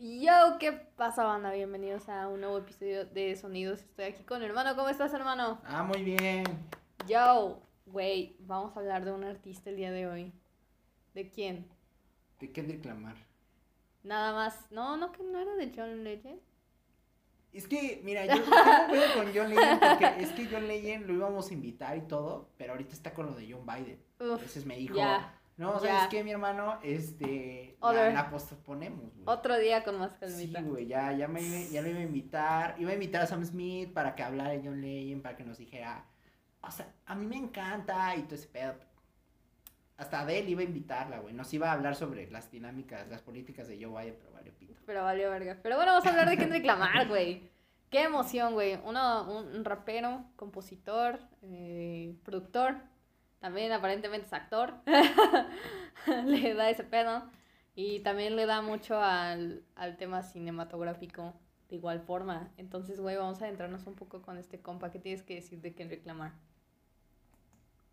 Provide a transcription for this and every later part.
Yo, ¿qué pasa, banda? Bienvenidos a un nuevo episodio de Sonidos. Estoy aquí con hermano. ¿Cómo estás, hermano? Ah, muy bien. Yo, güey, vamos a hablar de un artista el día de hoy. ¿De quién? ¿De Kendrick Lamar? Nada más. No, no, que no era de John Legend. Es que, mira, yo tengo con John Legend porque es que John Legend lo íbamos a invitar y todo, pero ahorita está con lo de John Biden. Uf, Entonces me dijo, ya. No, ¿sabes ya. qué, mi hermano? Este, Other. la, la posponemos, güey. Otro día con más Sí, calmita. güey, ya, ya, me, iba- ya lo iba a invitar. Iba a invitar a Sam Smith para que hablara de John Legend, para que nos dijera, o sea, a mí me encanta y todo ese pedo. Hasta Adele iba a invitarla, güey. Nos iba a hablar sobre las dinámicas, las políticas de Joe Biden, pero valió pito. Pero valió verga. Pero bueno, vamos a hablar de Kendrick Lamar, güey. Qué emoción, güey. Uno, un, un rapero, compositor, eh, productor. También aparentemente es actor. le da ese pedo. Y también le da mucho al, al tema cinematográfico de igual forma. Entonces, güey, vamos a adentrarnos un poco con este compa. ¿Qué tienes que decir de Kendrick Lamar?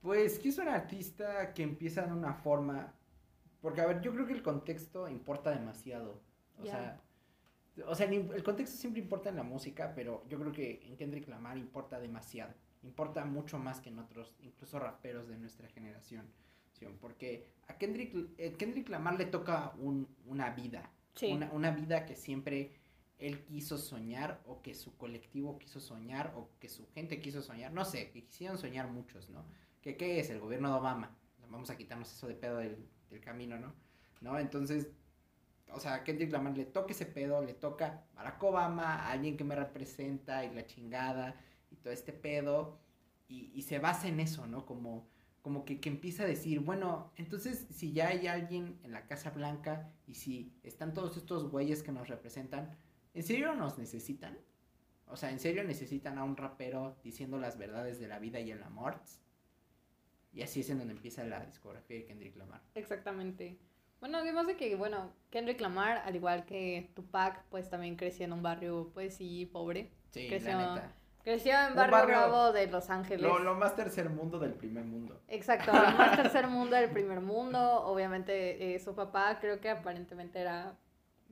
Pues que es un artista que empieza de una forma. Porque, a ver, yo creo que el contexto importa demasiado. O sea. O sea, el, el contexto siempre importa en la música, pero yo creo que en Kendrick Lamar importa demasiado. Importa mucho más que en otros, incluso raperos de nuestra generación. ¿sí? Porque a Kendrick, eh, Kendrick Lamar le toca un- una vida. Sí. Una, una vida que siempre él quiso soñar, o que su colectivo quiso soñar, o que su gente quiso soñar. No sé, que quisieron soñar muchos, ¿no? ¿Qué, qué es? El gobierno de Obama. Vamos a quitarnos eso de pedo del, del camino, ¿no? ¿No? Entonces, o sea, a Kendrick Lamar le toca ese pedo, le toca Barack Obama, alguien que me representa y la chingada y todo este pedo. Y, y se basa en eso, ¿no? Como, como que, que empieza a decir, bueno, entonces si ya hay alguien en la Casa Blanca y si están todos estos güeyes que nos representan, ¿en serio nos necesitan? O sea, ¿en serio necesitan a un rapero diciendo las verdades de la vida y el amor? Y así es en donde empieza la discografía de Kendrick Lamar. Exactamente. Bueno, además de que, bueno, Kendrick Lamar, al igual que Tupac, pues también creció en un barrio, pues sí, pobre. Sí, Creció- la neta. Creció en barrio, barrio- bravo de Los Ángeles. Lo, lo más tercer mundo del primer mundo. Exacto, el más tercer mundo del primer mundo. Obviamente, eh, su papá creo que aparentemente era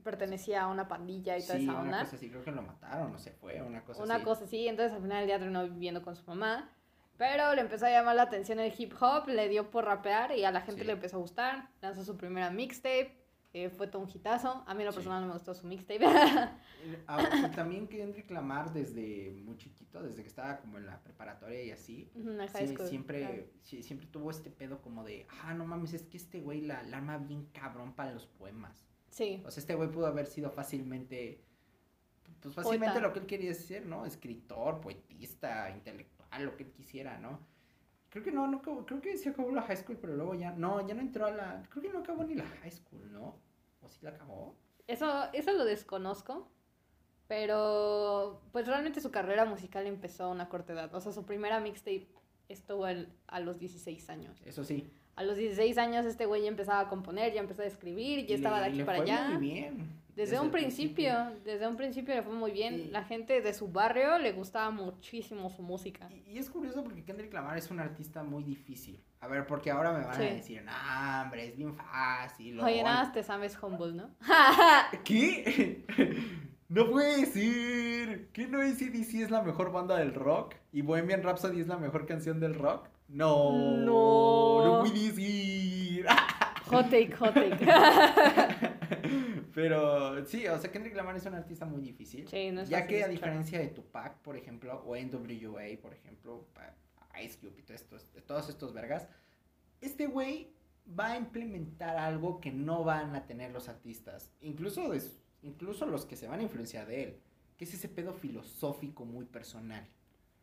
pertenecía a una pandilla y toda Sí, esa una onda. cosa así, creo que lo mataron, o se fue, una cosa Una así. cosa así, entonces al final del día terminó viviendo con su mamá. Pero le empezó a llamar la atención el hip hop, le dio por rapear y a la gente Sí. le empezó a gustar. Lanzó su primera mixtape, eh, fue todo un hitazo. A mí en lo Sí. personal no me gustó su mixtape. Ah, también Kendrick Lamar desde muy chiquito, desde que estaba como en la preparatoria y así, sí, school, siempre, claro. sí, siempre tuvo este pedo como de, ah, no mames, es que este güey la, la arma bien cabrón para los poemas. Sí, O sea, este güey pudo haber sido fácilmente, pues fácilmente Poeta. lo que él quería ser, ¿no? Escritor, poetista, intelectual, lo que él quisiera, ¿no? Creo que no, no acabó- creo que sí acabó la high school, pero luego ya, no, ya no entró a la, creo que no acabó ni la high school, ¿no? ¿O sí la acabó? eso, eso lo desconozco. Pero pues realmente su carrera musical empezó a una corta edad. O sea, su primera mixtape estuvo el- a los 16 años. Eso sí. A los 16 años este güey ya empezaba a componer, ya empezó a escribir, ya Y estaba de aquí le para fue allá. Muy bien. Desde, un principio, desde un principio le fue muy bien. La gente de su barrio le gustaba muchísimo su música. Y, y es curioso porque Kendrick Lamar es un artista muy difícil. A ver, porque ahora me van Sí. a decir, no, hombre, es bien fácil. Oye, nada más te sabes Humble, ¿no? ¿Qué? No puede ser. ¿Qué no ACDC es la mejor banda del rock? ¿Y Bohemian Rhapsody es la mejor canción del rock? No. No. No puede ser. Hot take, hot take. Pero sí, o sea, Kendrick Lamar es un artista muy difícil. Sí, no es ya que a diferencia de Tupac, por ejemplo, o NWA, por ejemplo, Ice Cube y todo estos- de todos estos vergas, este güey va a implementar algo que no van a tener los artistas, incluso, de incluso los que se van a influenciar de él, que es ese pedo filosófico muy personal.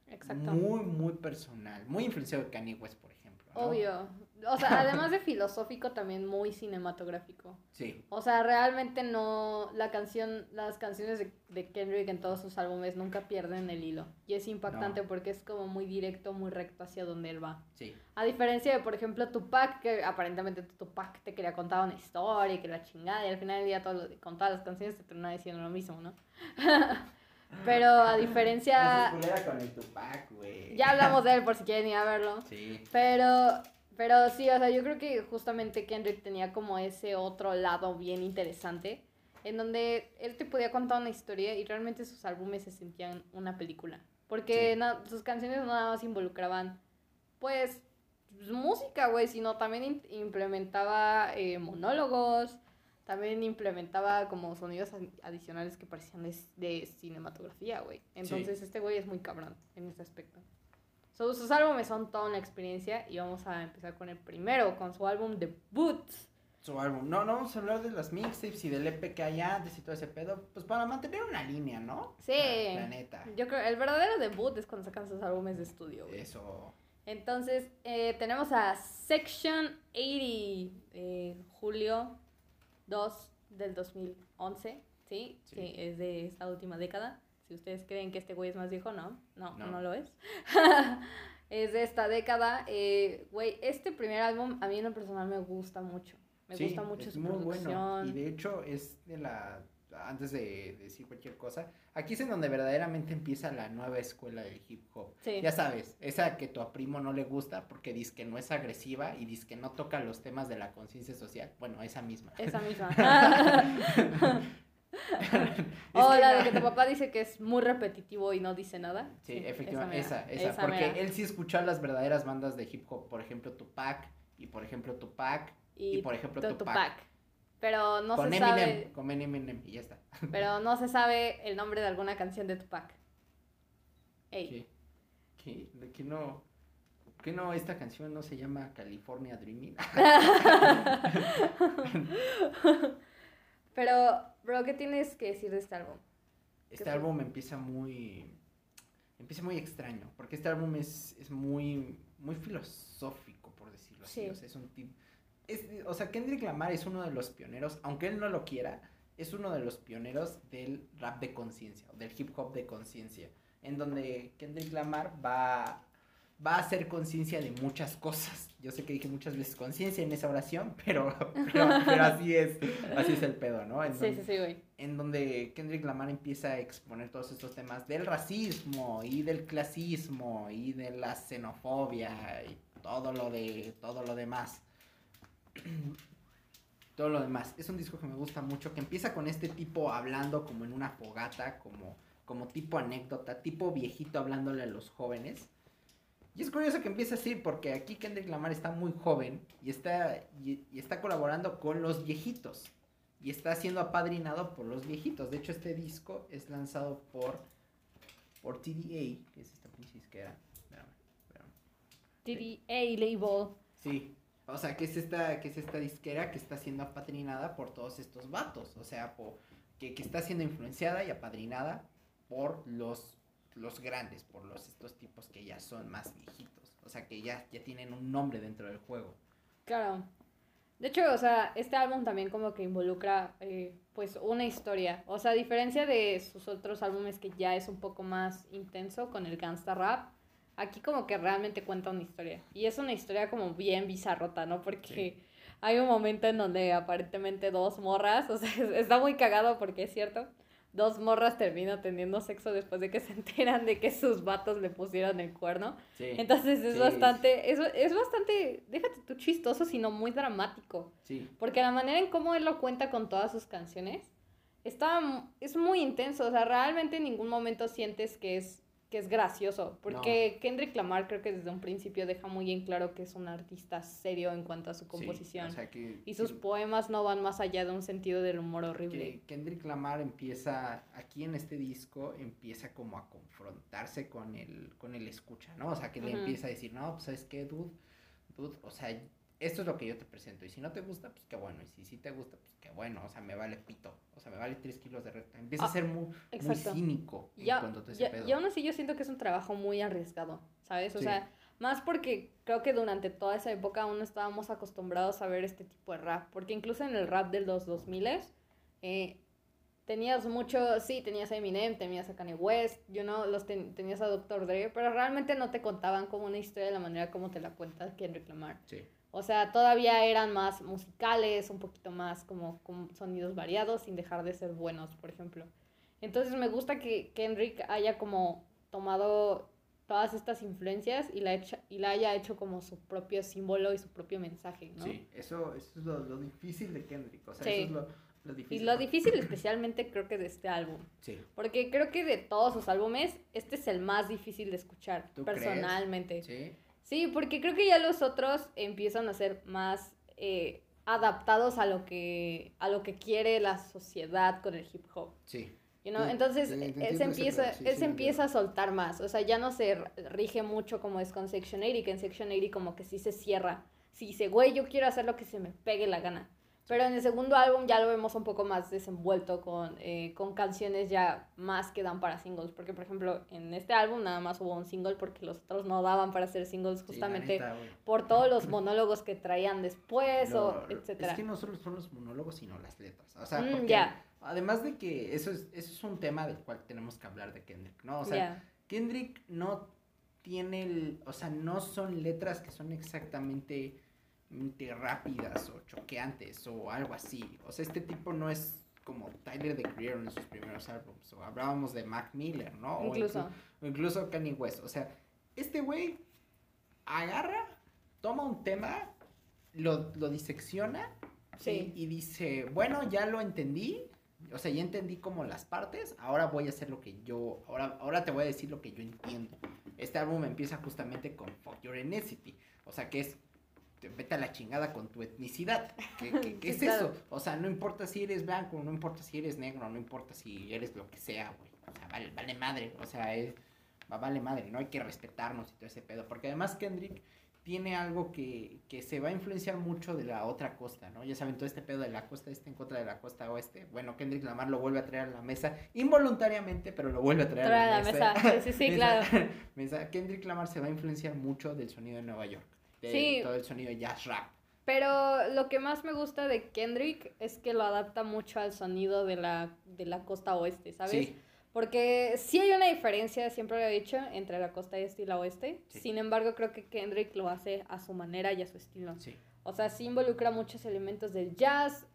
Exacto. Muy, muy personal. Muy influenciado de Kanye West, por ejemplo. ¿no? Obvio. O sea, además de filosófico, también muy cinematográfico. Sí. O sea, realmente no. La canción, las canciones de, de Kendrick en todos sus álbumes nunca pierden el hilo. Y es impactante No. porque es como muy directo, muy recto hacia donde él va. Sí. A diferencia de, por ejemplo, Tupac, que aparentemente Tupac te quería contar una historia y que la chingada, y al final del día todo lo- con todas las canciones te termina diciendo lo mismo, ¿no? Pero a diferencia. No con el Tupac, güey. Ya hablamos de él por si quieren ir a verlo. Sí. Pero, pero sí, o sea, yo creo que justamente Kendrick tenía como ese otro lado bien interesante. en donde él te podía contar una historia y realmente sus álbumes se sentían una película. Porque Sí. sus canciones nada más involucraban, pues, música, güey, sino también implementaba eh, monólogos, también implementaba como sonidos adi- adicionales que parecían de, de cinematografía, güey. Entonces este güey es muy cabrón en ese aspecto. So, sus álbumes son toda una experiencia y vamos a empezar con el primero, con su álbum debut. Su álbum. No, no vamos a hablar de las mixtapes y del EP que hay antes y todo ese pedo. Pues para mantener una línea, ¿no? Sí. La, la neta. Yo creo, el verdadero debut es cuando sacan sus álbumes de estudio, güey. Eso. Entonces, eh, tenemos a Section 80, eh, julio 2 del 2011, ¿sí? Sí. Sí, es de esta última década. Si ustedes creen que este güey es más viejo, no, no, no, No. lo es. es de esta década. eh, Güey, este primer álbum a mí en lo personal me gusta mucho. Me Sí, gusta mucho es su muy producción. bueno. Y de hecho es de la... Antes de decir cualquier cosa, aquí es en donde verdaderamente empieza la nueva escuela del hip hop. Sí. Ya sabes, esa que tu primo no le gusta porque dice que no es agresiva y dice que no toca los temas de la conciencia social. Bueno, esa misma. Esa misma. O la de que tu papá dice que es muy repetitivo y no dice nada. Sí, efectivamente, esa, esa, porque mera. él sí escuchó a las verdaderas bandas de hip hop, por ejemplo Tupac, y por ejemplo Tupac, y, por ejemplo Tu- Tupac, Pero no con se Eminem, sabe, con Eminem, y ya está. pero no se sabe el nombre de alguna canción de Tupac. Ey, ¿Qué? ¿Qué? ¿Qué no? ¿Qué no esta canción no se llama California Dreaming? pero, bro, ¿qué tienes que decir de este álbum? Este fue? álbum empieza muy empieza muy extraño, porque este álbum es, es muy muy filosófico, por decirlo así, Sí. o sea, es un tipo es, o sea, Kendrick Lamar es uno de los pioneros, aunque él no lo quiera, es uno de los pioneros del rap de conciencia, o del hip hop de conciencia, en donde Kendrick Lamar va va a hacer conciencia de muchas cosas. Yo sé que dije muchas veces conciencia en esa oración, pero, pero, pero así es, así es el pedo, ¿no? En Sí, donde- sí, sí, güey. en donde Kendrick Lamar empieza a exponer todos estos temas del racismo y del clasismo y de la xenofobia y todo lo de todo lo demás. todo lo demás. Es un disco que me gusta mucho, que empieza con este tipo hablando como en una fogata, como como tipo anécdota, tipo viejito hablándole a los jóvenes. Y es curioso que empiece así porque aquí Kendrick Lamar está muy joven y está y- y está colaborando con los viejitos y está siendo apadrinado por los viejitos. De hecho, este disco es lanzado por por TDA, que es esta pinche disquera. Espérame, espérame. TDA label. Sí. O sea, que es esta que es esta disquera que está siendo apadrinada por todos estos vatos, o sea, po- que, que está siendo influenciada y apadrinada por los los grandes, por los estos tipos que ya son más viejitos, o sea, que ya ya tienen un nombre dentro del juego. Claro. De hecho, o sea, este álbum también como que involucra, eh, pues, una historia. O sea, a diferencia de sus otros álbumes que ya es un poco más intenso con el gangsta rap, aquí como que realmente cuenta una historia. Y es una historia como bien bizarrota, ¿no? Porque hay un momento en donde aparentemente dos morras, o sea, está muy cagado porque es cierto, dos morras terminan teniendo sexo después de que se enteran de que sus vatos le pusieron el cuerno. Sí. Entonces es Sí. bastante, es, es bastante, déjate tú chistoso, sino muy dramático. Sí. Porque la manera en cómo él lo cuenta con todas sus canciones está, es muy intenso. O sea, realmente en ningún momento sientes que es, que es gracioso. Porque Kendrick Lamar creo que desde un principio deja muy en claro que es un artista serio en cuanto a su Sí, composición. o sea que y sus que- poemas no van más allá de un sentido del humor horrible. que Kendrick Lamar empieza, aquí en este disco, empieza como a confrontarse con el, con el escucha, ¿no? O sea, que le empieza a decir, no, pues, ¿sabes qué, dude? Dude, o sea, esto es lo que yo te presento, y si no te gusta, pues qué bueno, y si sí te gusta, pues qué bueno, o sea, me vale pito, o sea, me vale tres kilos de recta. Empieza Ah, a ser muy, muy cínico en Ya, cuanto ese ya- pedo. y aún así yo siento que es un trabajo muy arriesgado, ¿sabes? O Sí. sea, más porque creo que durante toda esa época aún estábamos acostumbrados a ver este tipo de rap, porque incluso en el rap de los 2000 eh, tenías mucho, sí, tenías a Eminem, tenías a Kanye West, you know, los ten- tenías a Dr. Dre, pero realmente no te contaban como una historia de la manera como te la cuenta Kendrick Lamar. Sí, O sea, todavía eran más musicales, un poquito más como con sonidos variados, sin dejar de ser buenos, por ejemplo. Entonces me gusta que Kendrick haya como tomado todas estas influencias y la, hecha, y la haya hecho como su propio símbolo y su propio mensaje, ¿no? sí, eso, eso es lo, lo difícil de Kendrick, o sea, Sí. eso es lo, Lo Y difícil. lo difícil especialmente creo que de este álbum. Sí. Porque creo que de todos sus álbumes, este es el más difícil de escuchar, ¿Tú crees? personalmente. Sí. Sí, porque creo que ya los otros empiezan a ser más eh, adaptados a lo que a lo que quiere la sociedad con el hip hop. Sí. You know? Sí, Entonces, sí, te él se empieza, sí, él sí, empieza a soltar más. O sea, ya no se rige mucho como es con Section 80, que en Section 80 como que sí se cierra. Sí dice, güey, yo quiero hacer lo que se me pegue la gana. Pero en el segundo álbum ya lo vemos un poco más desenvuelto con, eh, con canciones ya más que dan para singles. Porque, por ejemplo, en este álbum nada más hubo un single porque los otros no daban para hacer singles Sí, justamente neta, por todos los monólogos que traían después Lo- o etcétera. Es que no solo son los monólogos, sino las letras. O sea, Mm, porque además de que eso es, eso es un tema del cual tenemos que hablar de Kendrick, ¿no? O sea. Kendrick no tiene el, o sea, no son letras que son exactamente mente rápidas o choqueantes o algo así. O sea, este tipo no es como Tyler the Creator en sus primeros álbumes. O hablábamos de Mac Miller, ¿no? O Incluso. inclu- o incluso Kanye West. O sea, este güey agarra, toma un tema, lo, lo disecciona Sí. y, y dice, bueno, ya lo entendí. O sea, ya entendí como las partes, ahora voy a hacer lo que yo, ahora, ahora te voy a decir lo que yo entiendo. Este álbum empieza justamente con Fuck Your Ethnicity, o sea, que es, vete a la chingada con tu etnicidad. ¿Qué, qué- qué Sí, es claro. eso? O sea, no importa si eres blanco, no importa si eres negro, no importa si eres lo que sea, güey. O sea, vale, vale madre, o sea, es, va- vale madre, no hay que respetarnos y todo ese pedo. Porque además Kendrick tiene algo que, que se va a influenciar mucho de la otra costa, ¿no? Ya saben, todo este pedo de la costa este en contra de la costa oeste. Bueno, Kendrick Lamar lo vuelve a traer a la mesa, involuntariamente, pero lo vuelve a traer Trae a la, la mesa. Sí, sí, sí, Mesa- claro. mesa. Kendrick Lamar se va a influenciar mucho del sonido de Nueva York. De Sí. todo el sonido jazz rap. Pero lo que más me gusta de Kendrick es que lo adapta mucho al sonido de la, de la costa oeste, ¿sabes? Sí, Porque sí hay una diferencia, siempre lo he dicho, entre la costa este y la oeste. Sí. Sin embargo, creo que Kendrick lo hace a su manera y a su estilo. sí. O sea, sí involucra muchos elementos del jazz.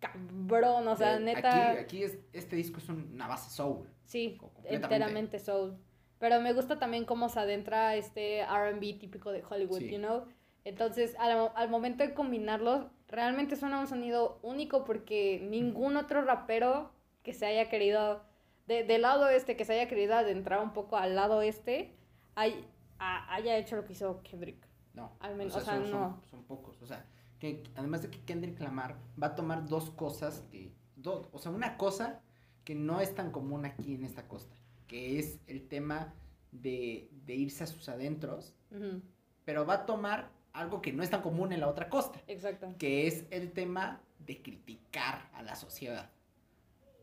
Cabrón, o sea, De- neta. Aquí, aquí es, este disco es una base soul. Sí, enteramente soul. Pero me gusta también cómo se adentra este RB típico de Hollywood, Sí. you know? Entonces, al, al momento de combinarlos, realmente suena un sonido único porque ningún otro rapero que se haya querido, de- del lado este, que se haya querido adentrar un poco al lado este, hay- a- haya hecho lo que hizo Kendrick. No, Al menos, o sea, o sea, son, no. son- son pocos. O sea, que además de que Kendrick Lamar va a tomar dos cosas que, do- o sea, una cosa que no es tan común aquí en esta costa, que es el tema de, de irse a sus adentros, pero va a tomar algo que no es tan común en la otra costa, Exacto. que es el tema de criticar a la sociedad.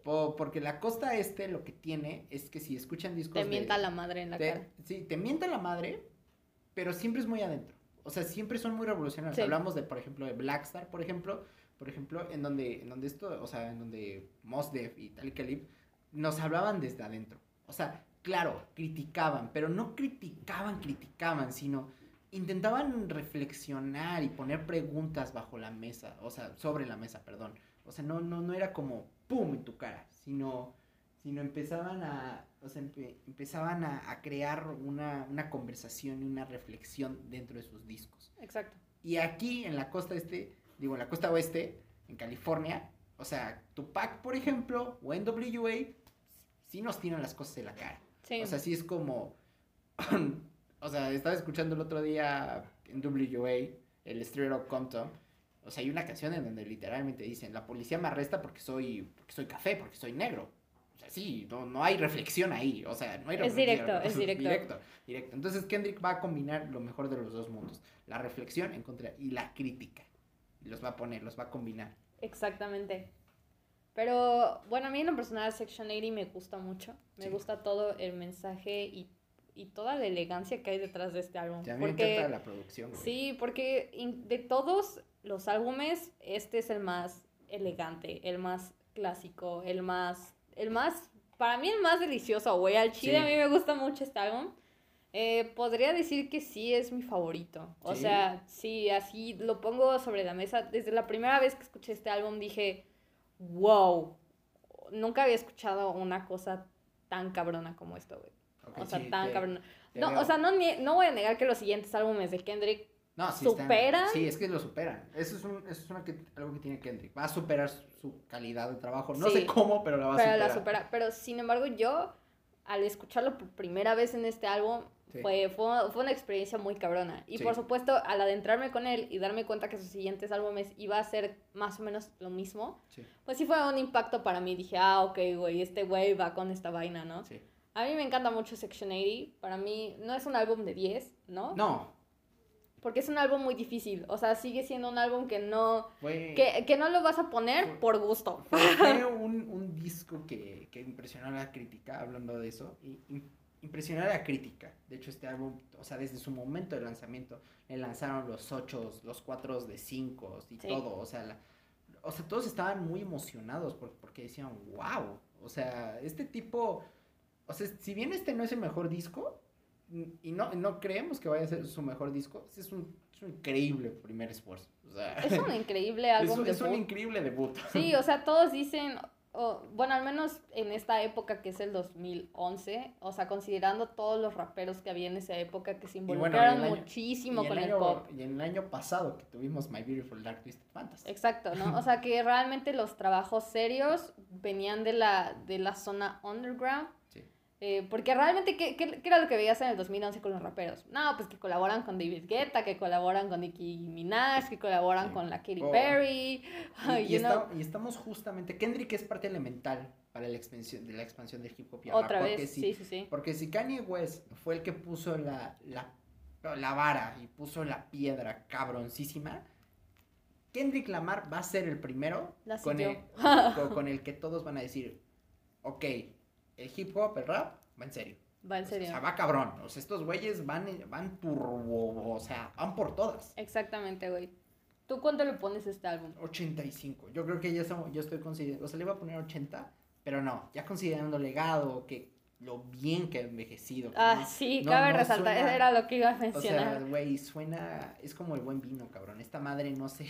Po- porque la costa este lo que tiene es que si escuchan discos Te de- mienta la madre en la te- cara. Sí, te mienta la madre, pero siempre es muy adentro. O sea, siempre son muy revolucionarios. Sí. Hablamos de, por ejemplo, de Blackstar, por ejemplo, por ejemplo, en donde, en donde esto, o sea, en donde Mos Def y Tal Calib nos hablaban desde adentro. O sea, claro, criticaban, pero no criticaban, criticaban, sino intentaban reflexionar y poner preguntas bajo la mesa, o sea, sobre la mesa, perdón. O sea, no, no, no era como pum en tu cara, sino, sino empezaban a, o sea, empe- empezaban a, a crear una, una conversación y una reflexión dentro de sus discos. Exacto. Y aquí en la costa este, digo, en la costa oeste, en California, o sea, Tupac, por ejemplo, o NWA, sí nos tiran las cosas en la cara. Sí. O sea, sí es como. o sea, estaba escuchando el otro día en WA, el Straight Up Compton. O sea, hay una canción en donde literalmente dicen: La policía me arresta porque soy, porque soy café, porque soy negro. O sea, sí, no, no hay reflexión ahí. O sea, no hay Es reflexión. directo, es directo. directo. Directo. Entonces Kendrick va a combinar lo mejor de los dos mundos: la reflexión en contra y la crítica. Y los va a poner, los va a combinar. Exactamente. Pero bueno, a mí en lo personal Section 80 me gusta mucho. Me Sí. gusta todo el mensaje y, y toda la elegancia que hay detrás de este álbum. O sea, a mí me porque encanta la producción. güey. sí, porque in- de todos los álbumes, este es el más elegante, el más clásico, el más, el más, para mí el más delicioso, güey. Al chile Sí. a mí me gusta mucho este álbum. Eh, podría decir que sí es mi favorito. O ¿Sí? sea, sí, así lo pongo sobre la mesa. Desde la primera vez que escuché este álbum dije, wow, nunca había escuchado una cosa tan cabrona como esto, güey. O sea, sí, tan te- cabrona. te No, veo. o sea, no, no voy a negar que los siguientes álbumes de Kendrick No, sí están- ¿Superan? sí, es que lo superan. Eso es, un, eso es una que- algo que tiene Kendrick. Va a superar su, calidad de trabajo. No Sí. sé cómo, pero la va a pero superar. la supera. Pero sin embargo, yo, al escucharlo por primera vez en este álbum, Sí. fue, fue, fue una experiencia muy cabrona. Y Sí. por supuesto, al adentrarme con él y darme cuenta que sus siguientes álbumes iba a ser más o menos lo mismo, Sí, pues sí fue un impacto para mí. Dije, ah, ok, güey, este güey va con esta vaina, ¿no? A mí me encanta mucho Section 80. Para mí no es un álbum de 10, ¿no? No, Porque es un álbum muy difícil. O sea, sigue siendo un álbum que no, fue... que, que no lo vas a poner por gusto. Fue, fue un, un disco que, que impresionó a la crítica, hablando de eso, y im- impresionó a la crítica. De hecho, este álbum, o sea, desde su momento de lanzamiento, le lanzaron los 8, los 4 de 5 y Sí. todo, o sea, la- o sea, todos estaban muy emocionados por- porque decían, wow, o sea, este tipo, o sea, si bien este no es el mejor disco, y no, no creemos que vaya a ser su mejor disco, es un, es un increíble primer esfuerzo. O sea, Es un increíble es álbum es un increíble debut. Sí, o sea, todos dicen, o, bueno, al menos en esta época que es el 2011, o sea, considerando todos los raperos que había en esa época que se involucraron año- muchísimo con el pop. Y en el año pasado que tuvimos My Beautiful Dark Twisted Fantasy. Exacto, ¿no? O sea, que realmente los trabajos serios venían de la, de la zona underground. Eh, porque realmente, ¿qué, qué, qué era lo que veías en el 2011 con los raperos? No, pues que colaboran con David Guetta, que colaboran con Nicki Minaj, que colaboran Sí. con la Katy Oh. Perry. Y, estamos justamente. Kendrick es parte elemental para la expansión, de la expansión del hip hop y Otra vez, si- sí, sí, sí. Porque si Kanye West fue el que puso la, la, la vara y puso la piedra cabroncísima, Kendrick Lamar va a ser el primero con el, con, con el que todos van a decir, ok, el hip hop, el rap, va en serio. Va en O serio. sea, va cabrón. O sea, estos güeyes van, van turbo, o sea, van por todas. Exactamente, güey. ¿Tú cuánto le pones a este álbum? 85. Yo creo que ya estamos, yo estoy considerando, o sea, le iba a poner 80, pero no, ya considerando legado, que lo bien que ha envejecido. Ah, no- sí, no- cabe no resaltar, suena- era lo que iba a O sea, mencionar. güey, suena, es como el buen vino, cabrón. Esta madre no se,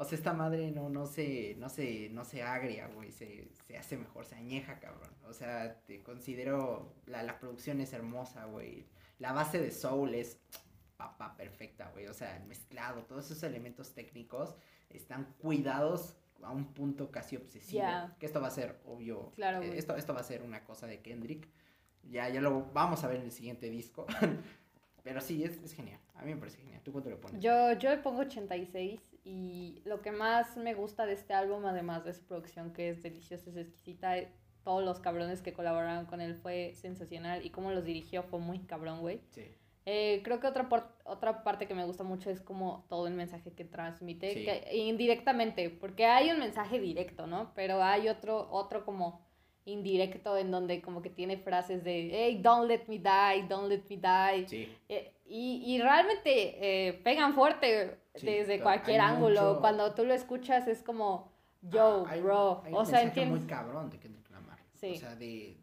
o sea, esta madre no, no se, no se, no se agria, güey, se, se hace mejor, se añeja, cabrón. O sea, te considero, la, la producción es hermosa, güey. La base de soul es papá perfecta, güey. O sea, el mezclado, todos esos elementos técnicos están cuidados a un punto casi obsesivo. Que esto va a ser, obvio, Claro, eh, esto, esto va a ser una cosa de Kendrick. Ya, ya lo vamos a ver en el siguiente disco. Pero sí, es, es genial. A mí me parece genial. ¿Tú cuánto le pones? Yo, yo le pongo 86 y lo que más me gusta de este álbum, además de su producción que es deliciosa, es exquisita, eh, todos los cabrones que colaboraron con él fue sensacional y cómo los dirigió fue muy cabrón, güey. Sí. Eh, creo que otra, por- otra parte que me gusta mucho es como todo el mensaje que transmite, Sí. que, indirectamente, porque hay un mensaje directo, ¿no? Pero hay otro, otro como indirecto en donde como que tiene frases de, hey, don't let me die, don't let me die. Sí. Eh, y, y realmente eh, pegan fuerte Sí, desde cualquier ángulo. mucho- Cuando tú lo escuchas es como, yo, Ah, hay, bro. hay o un sea, mensaje entiendes. muy cabrón de Kendrick Lamar. Sí. O sea, de,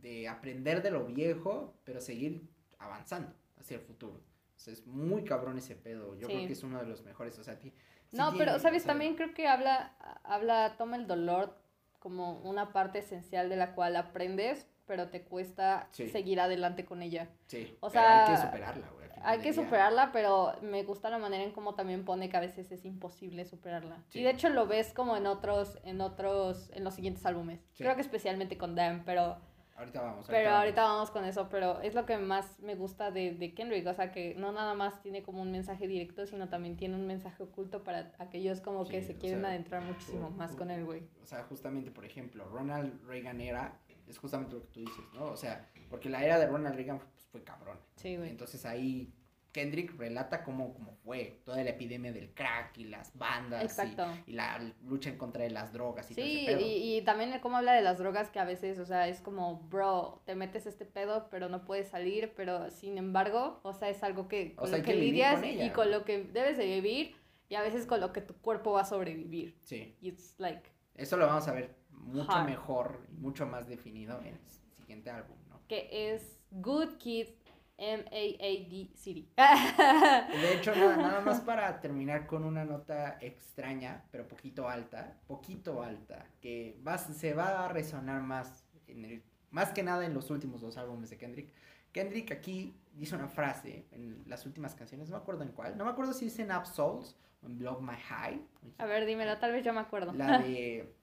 de aprender de lo viejo, pero seguir avanzando hacia el futuro. O sea, es muy cabrón ese pedo. Yo Sí. creo que es uno de los mejores. O sea, ti- No, tiene, pero, ¿sabes? o sea, También creo que habla, habla, toma el dolor como una parte esencial de la cual aprendes, pero te cuesta Sí. seguir adelante con ella. Sí, o pero hay sea, que superarla, güey. Hay que día. superarla, pero me gusta la manera en cómo también pone que a veces es imposible superarla. Sí. Y de hecho lo ves como en otros, en otros, en los siguientes álbumes. Sí. Creo que especialmente con Damn, pero, Ahorita vamos. pero vamos. ahorita vamos con eso. Pero es lo que más me gusta de, de Kendrick, o sea que no nada más tiene como un mensaje directo, sino también tiene un mensaje oculto para aquellos como que se quieren sea, adentrar muchísimo más con él, güey. O sea, justamente, por ejemplo, Ronald Reagan era, es justamente lo que tú dices, ¿no? O sea, porque la era de Ronald Reagan pues, fue cabrón. Sí, güey. Entonces ahí Kendrick relata cómo, cómo fue toda la epidemia del crack y las bandas y- y, la lucha en contra de las drogas y todo Sí, ese pedo. y, y también cómo habla de las drogas que a veces, o sea, es como, bro, te metes este pedo, pero no puedes salir, pero sin embargo, o sea, es algo que O con sea, lo que, que lidias con ella, y con lo que debes de vivir y a veces con lo que tu cuerpo va a sobrevivir. Sí, Y it's like, eso lo vamos a ver mucho Hard. mejor y mucho más definido en el siguiente álbum, ¿no? que es Good Kids M-A-A-D City. De hecho, nada, nada más para terminar con una nota extraña, pero poquito alta, poquito alta, que va, se va a resonar más, en el, más que nada en los últimos dos álbumes de Kendrick, Kendrick aquí dice una frase en las últimas canciones, no me acuerdo en cuál, no me acuerdo si dice en Up Souls o en Blow My High. A ver, dímelo, tal vez yo me acuerdo. La de.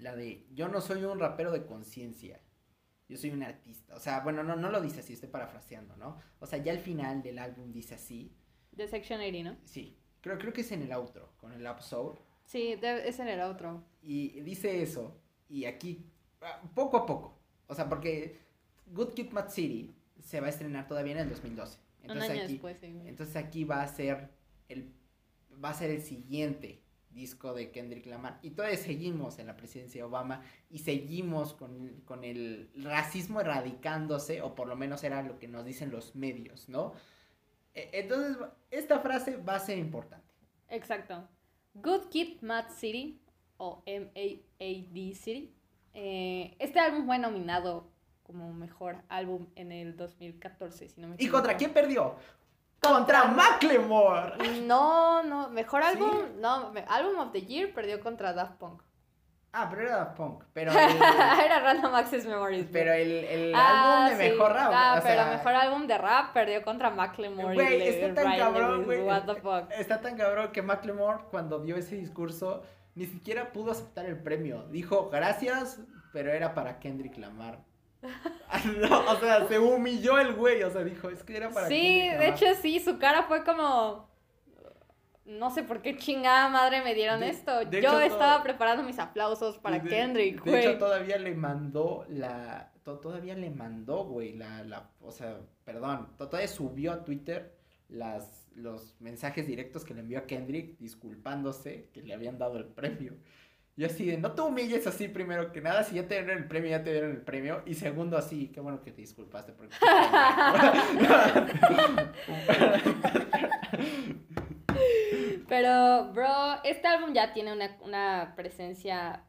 La de. Yo no soy un rapero de conciencia. Yo soy un artista. O sea, bueno, no, no lo dice así, estoy parafraseando, ¿no? O sea, ya al final del álbum dice así. De Section 80, ¿no? Sí. Creo, creo que es en el outro, con el Up Soul. Sí, de- es en el outro. Y dice eso. Y aquí, ah, poco a poco. O sea, porque Good Kid, Mad City se va a estrenar todavía en el 2012. Un Entonces año aquí, después, sí. entonces aquí va a ser el va a ser el siguiente disco de Kendrick Lamar y todavía seguimos en la presidencia de Obama y seguimos con, con el racismo erradicándose o por lo menos era lo que nos dicen los medios, ¿no? E- Entonces esta frase va a ser importante. Exacto. Good Kid, Mad City, o M-A-A-D City. Eh, este álbum fue nominado como mejor álbum en el 2014, si no me ¿Y equivoco. contra quién perdió? Contra Macklemore. No, no, mejor ¿Sí? álbum, no, Album of the Year perdió contra Daft Punk. Ah, pero era Daft Punk, pero el, Era Random Access Memories. pero el, el Ah, álbum de sí. mejor rap. Ah, o pero sea, mejor álbum de rap perdió contra Macklemore Güey, está tan Ryan cabrón, güey. What the fuck. Está tan cabrón que Macklemore cuando dio ese discurso ni siquiera pudo aceptar el premio. Dijo gracias, pero era para Kendrick Lamar. No, o sea, se humilló el güey, o sea, dijo, es que era para Sí, de hecho sí, su cara fue como... No sé por qué chingada madre me dieron De- esto. de Yo hecho, estaba todo- preparando mis aplausos para de- Kendrick, De güey. hecho, todavía le mandó la. to- Todavía le mandó, güey, la, la. O sea, perdón. to- Todavía subió a Twitter las, los mensajes directos que le envió a Kendrick disculpándose que le habían dado el premio. Y así de, no te humilles así primero que nada, si ya te dieron el premio, ya te dieron el premio. Y segundo así, qué bueno que te disculpaste. Porque... Pero, bro, este álbum ya tiene una, una presencia...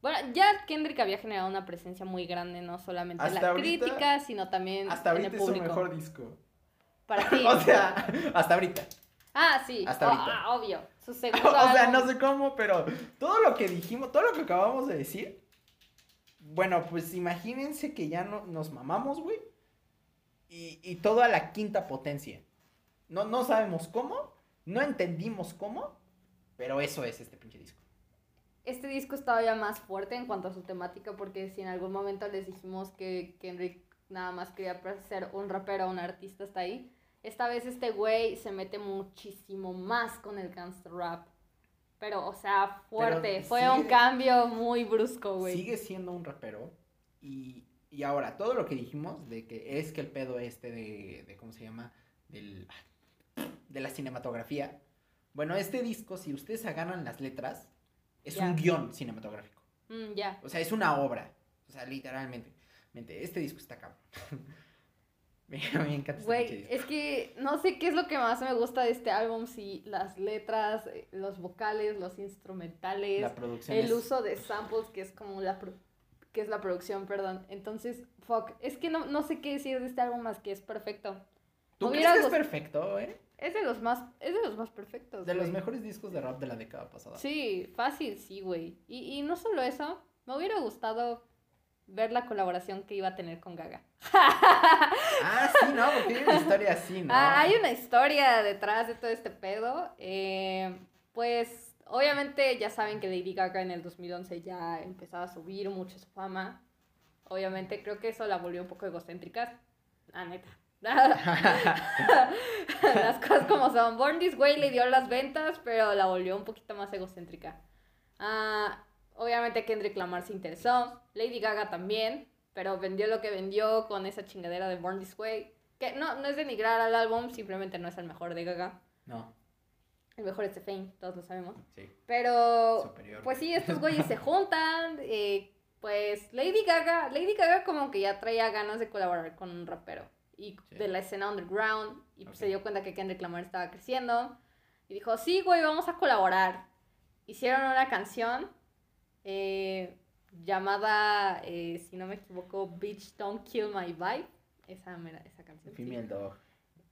Bueno, ya Kendrick había generado una presencia muy grande, no solamente en la ahorita- crítica, sino también Hasta en ahorita el es su público. mejor disco. Para ti. O sea, hasta ahorita. ah, sí. hasta ahorita. ah, obvio. Su segundo O sea, no sé cómo, pero todo lo que dijimos, todo lo que acabamos de decir, bueno, pues imagínense que ya no, nos mamamos, güey. Y, y todo a la quinta potencia. No, no sabemos cómo, no entendimos cómo, pero eso es este pinche disco. Este disco es todavía más fuerte en cuanto a su temática, porque si en algún momento les dijimos que Kendrick nada más quería ser un rapero o un artista hasta ahí, esta vez este güey se mete muchísimo más con el gangster rap. Pero, o sea, fuerte. Pero Fue sigue- un cambio muy brusco, güey. Sigue siendo un rapero y, y ahora, todo lo que dijimos de que es que el pedo este de, de ¿cómo se llama? Del, de la cinematografía. Bueno, este disco, si ustedes agarran las letras, es Ya. un guion cinematográfico. Mm, ya. O sea, es una obra. O sea, literalmente. Mente, Este disco está cabrón. me, me encanta Güey, es que no sé qué es lo que más me gusta de este álbum, si las letras, eh, los vocales, los instrumentales, La producción el es- uso de samples, que es como la pro- que es la producción, perdón. Entonces, fuck, es que no, no sé qué decir de este álbum más que es perfecto. ¿Tú crees que es perfecto, eh? Es de los más, es de los más perfectos. De los mejores discos de rap de la década pasada. Sí, fácil, sí, güey. Y, y no solo eso, me hubiera gustado ver la colaboración que iba a tener con Gaga. Ah, sí, no, porque hay una historia así, ¿no? Ah, hay una historia detrás de todo este pedo. Eh, pues, obviamente ya saben que Lady Gaga en el 2011 ya empezaba a subir mucho su fama. Obviamente creo que eso la volvió un poco egocéntrica. La neta. las cosas como son. Born This Way le dio las ventas, pero la volvió un poquito más egocéntrica. Ah, obviamente Kendrick Lamar se interesó. Lady Gaga también. Pero vendió lo que vendió con esa chingadera de Born This Way. Que no, no es denigrar al álbum, simplemente no es el mejor de Gaga. No, El mejor es The Fame, todos lo sabemos. sí, Pero, superior. pues sí, estos güeyes se juntan. eh, pues Lady Gaga, Lady Gaga como que ya traía ganas de colaborar con un rapero. Y Sí. de la escena underground. Y pues se dio cuenta que Kendrick Lamar estaba creciendo. Y dijo, sí, güey, vamos a colaborar. Hicieron una canción eh, llamada, eh, si no me equivoco, Bitch Don't Kill My Vibe. Esa, esa canción. sí. Female dog.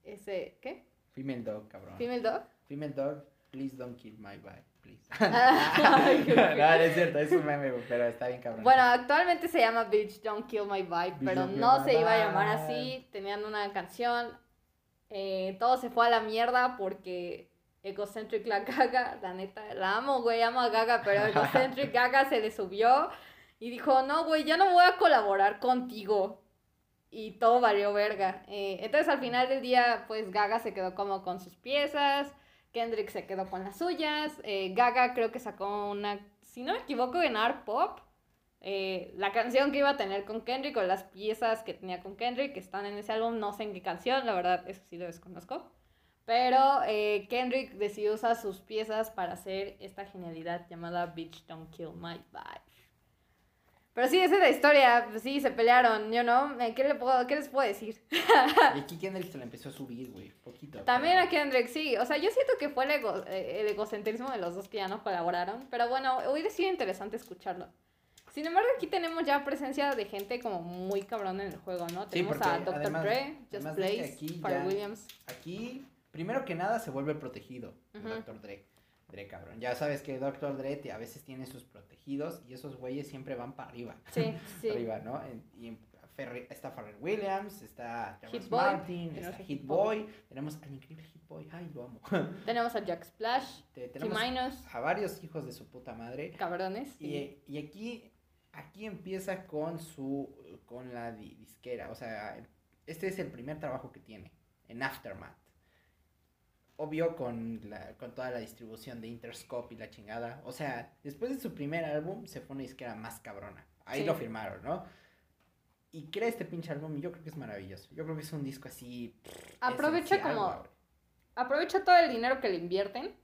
Ese, ¿qué? Female dog, cabrón. Female Dog. Female dog, please don't kill my vibe. please. Ay, no, no es cierto, es un meme, pero está bien cabrón. Bueno, actualmente se llama Bitch Don't Kill My Vibe, Bitch, pero no se iba a llamar así. Tenían una canción. eh, todo se fue a la mierda porque Egocentric la Gaga, la neta, la amo, güey, amo a Gaga, pero Egocentric Gaga se le subió y dijo, no, güey, ya no voy a colaborar contigo. Y todo valió verga. Eh, entonces al final del día, pues Gaga se quedó como con sus piezas. Kendrick se quedó con las suyas. eh, Gaga creo que sacó una, si no me equivoco, en Art Pop. eh, la canción que iba a tener con Kendrick o las piezas que tenía con Kendrick que están en ese álbum, no sé en qué canción, la verdad, eso sí lo desconozco. Pero eh, Kendrick decidió usar sus piezas para hacer esta genialidad llamada Bitch Don't Kill My Vibe. Pero sí, esa es la historia. Sí, se pelearon, yo no. Eh, ¿Qué, le puedo, ¿Qué les puedo decir? Y aquí Kendrick se la empezó a subir, güey, poquito. También pero- a Kendrick, sí. O sea, yo siento que fue el, ego- eh, el egocentrismo de los dos que ya no colaboraron. Pero bueno, hubiera sido interesante escucharlo. Sin embargo, aquí tenemos ya presencia de gente como muy cabrón en el juego, ¿no? Sí, Tenemos a Dr. además- Dre, Just Blaze, Pharrell Williams. Aquí, primero que nada, se vuelve protegido el Ujú. Dr. Dre. Dre, cabrón. Ya sabes que Dr. Dre te- a veces tiene sus protegidos y esos güeyes siempre van para arriba. Sí, sí. arriba, ¿no? Y en Ferri- está Pharrell Williams, está Hit Boy, Martin, está Hit Boy, tenemos al increíble Hit Boy, ay, lo amo. Tenemos a Jack Splash, Te- tenemos a varios hijos de su puta madre. cabrones. sí. Y, y aquí, aquí empieza con su, con la di- disquera, o sea, este es el primer trabajo que tiene, en Aftermath. Obvio con, la, con toda la distribución de Interscope y la chingada. O sea, después de su primer álbum se fue una disquera más cabrona. Ahí Sí. lo firmaron, ¿no? Y crea este pinche álbum y yo creo que es maravilloso. Yo creo que es un disco así... Aprovecha como- aprovecha todo el dinero que le invierten.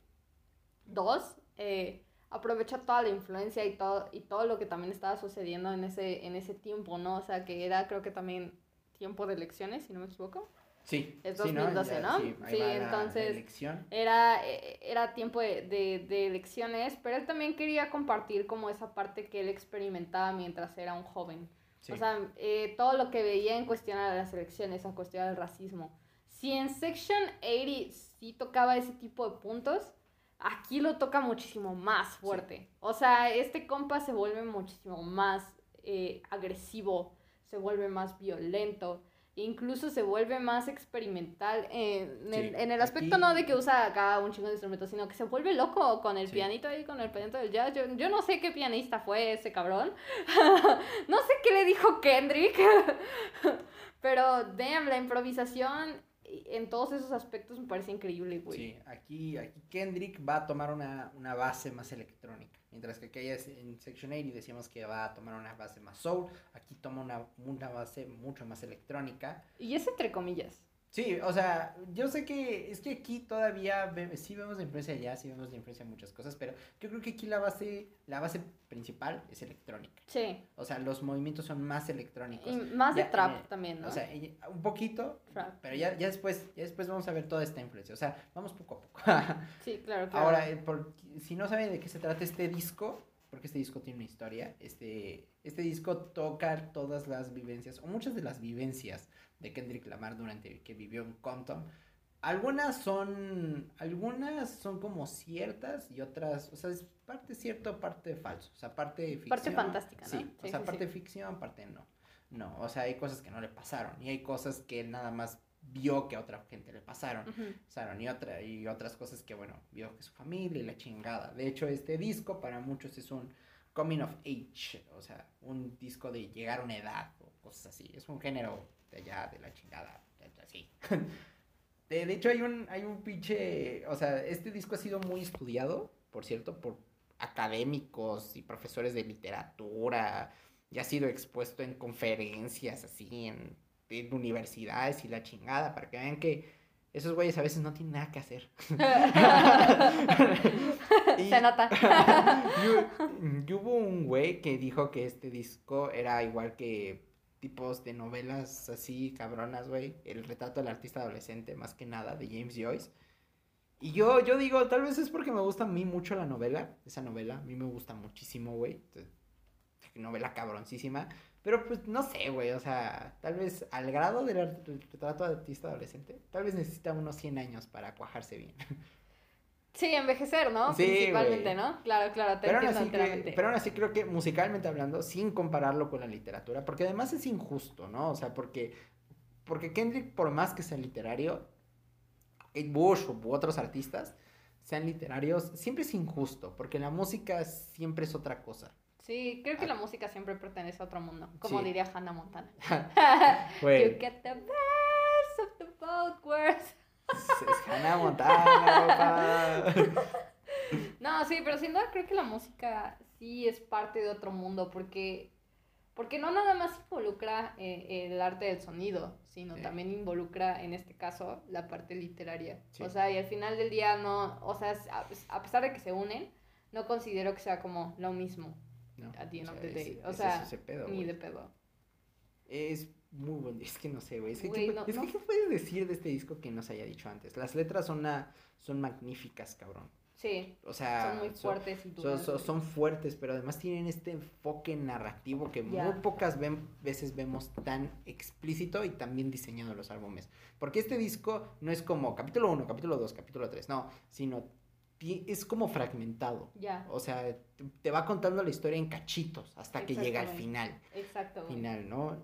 Dos, eh, aprovecha toda la influencia y todo, y todo lo que también estaba sucediendo en ese, en ese tiempo, ¿no? O sea, que era creo que también tiempo de elecciones, si no me equivoco. Sí. Es sí, 2012, Ya, ¿no? Sí, Sí, entonces-. Era, eh, era tiempo de, de- de elecciones, pero él también quería compartir como esa parte que él experimentaba mientras era un joven. Sí. O sea, eh, todo lo que veía en cuestión a las elecciones, en cuestión al racismo. Si en Section 80 sí tocaba ese tipo de puntos, aquí lo toca muchísimo más fuerte. O sea, este compa se vuelve muchísimo más eh, agresivo, se vuelve más violento, incluso se vuelve más experimental en, el, Sí, en el aspecto aquí- no de que usa acá un chingo de instrumentos, sino que se vuelve loco con el Sí. pianito ahí, con el pianito del jazz. Yo, yo no sé qué pianista fue ese cabrón. no sé qué le dijo Kendrick. Pero, damn, la improvisación en todos esos aspectos me parece increíble, güey. Sí, aquí, aquí Kendrick va a tomar una, una base más electrónica. Mientras que aquella en Section 80 decíamos que va a tomar una base más soul. Aquí toma una, una base mucho más electrónica. Y es entre comillas. Sí, o sea, yo sé que es que aquí todavía ve- sí vemos la influencia jazz, sí vemos la influencia de muchas cosas, pero yo creo que aquí la base, la base principal es electrónica. Sí. O sea, los movimientos son más electrónicos. Y más de trap también, ¿no? O sea, un poquito, Trap. pero ya, ya después, ya después vamos a ver toda esta influencia. O sea, vamos poco a poco. sí, claro, claro. Ahora, eh, por- si no saben de qué se trata este disco, porque este disco tiene una historia, este, este disco toca todas las vivencias, o muchas de las vivencias de Kendrick Lamar durante que vivió en Compton. Algunas son, algunas son como ciertas y otras, o sea, es parte cierto, parte falso, o sea, parte ficción. Parte fantástica, ¿no? Sí, Sí, o sea, sí, parte sí. ficción, parte no. No, o sea, hay cosas que no le pasaron y hay cosas que nada más vio que a otra gente le pasaron. Ujú. Pasaron, y, otra, y otras cosas que, bueno, vio que su familia y la chingada. De hecho, este disco para muchos es un coming of age, o sea, un disco de llegar a una edad o cosas así. Es un género de allá, de la chingada, así. De, de hecho, hay un, hay un pinche, o sea, este disco ha sido muy estudiado, por cierto, por académicos y profesores de literatura, y ha sido expuesto en conferencias, así, en, en universidades y la chingada, para que vean que esos güeyes a veces no tienen nada que hacer. Y- Se nota. y hubo un güey que dijo que este disco era igual que tipos de novelas así cabronas, güey. El retrato del artista adolescente, más que nada, de James Joyce. Y yo, yo digo, tal vez es porque me gusta a mí mucho la novela, esa novela, a mí me gusta muchísimo, güey. Novela cabroncísima. Pero pues no sé, güey, o sea, tal vez al grado del retrato del artista adolescente, tal vez necesita unos 100 años para cuajarse bien. Sí, envejecer, ¿no? Sí, Principalmente. ¿no? Claro, claro, te Pero aún, así enteramente. que, pero aún así creo que musicalmente hablando, sin compararlo con la literatura, porque además es injusto, ¿no? O sea, porque, porque Kendrick, por más que sea literario, Kate Bush u otros artistas sean literarios, siempre es injusto, porque la música siempre es otra cosa. Sí, creo que la música siempre pertenece a otro mundo, como Ah. Sí. diría Hannah Montana. You get the best of the both worlds. Es, Hannah Montana, papá. No, sí, pero sin duda creo que la música sí es parte de otro mundo porque, porque no nada más involucra eh, el arte del sonido, sino Sí. también involucra en este caso la parte literaria. Sí. O sea, y al final del día no, o sea, a, a pesar de que se unen, no considero que sea como lo mismo No, at the end o sea, O ese pedo, ni de pedo. Es muy buen Es que no sé, güey. Es, que, Güey, ¿qué, no- es que no. ¿qué puedes decir de este disco que nos haya dicho antes? Las letras son, una, son magníficas, cabrón. Sí, O sea, son muy fuertes y son, duras. son- son fuertes, pero además tienen este enfoque narrativo que muy pocas veces vemos tan explícito y tan bien diseñado en los álbumes. Porque este disco no es como capítulo 1, capítulo 2, capítulo 3, no, sino es como fragmentado. Ya, O sea, te, va contando la historia en cachitos hasta que llega al final exacto. final, ¿no?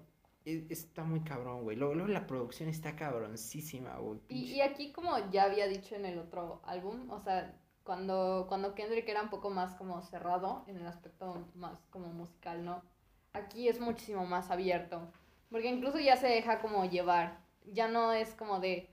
Está muy cabrón, güey. Luego, luego la producción está cabroncísima, güey. Y, y aquí, como ya había dicho en el otro álbum, o sea, cuando, cuando Kendrick era un poco más como cerrado en el aspecto más como musical, ¿no? Aquí es muchísimo más abierto, porque incluso ya se deja como llevar, ya no es como de,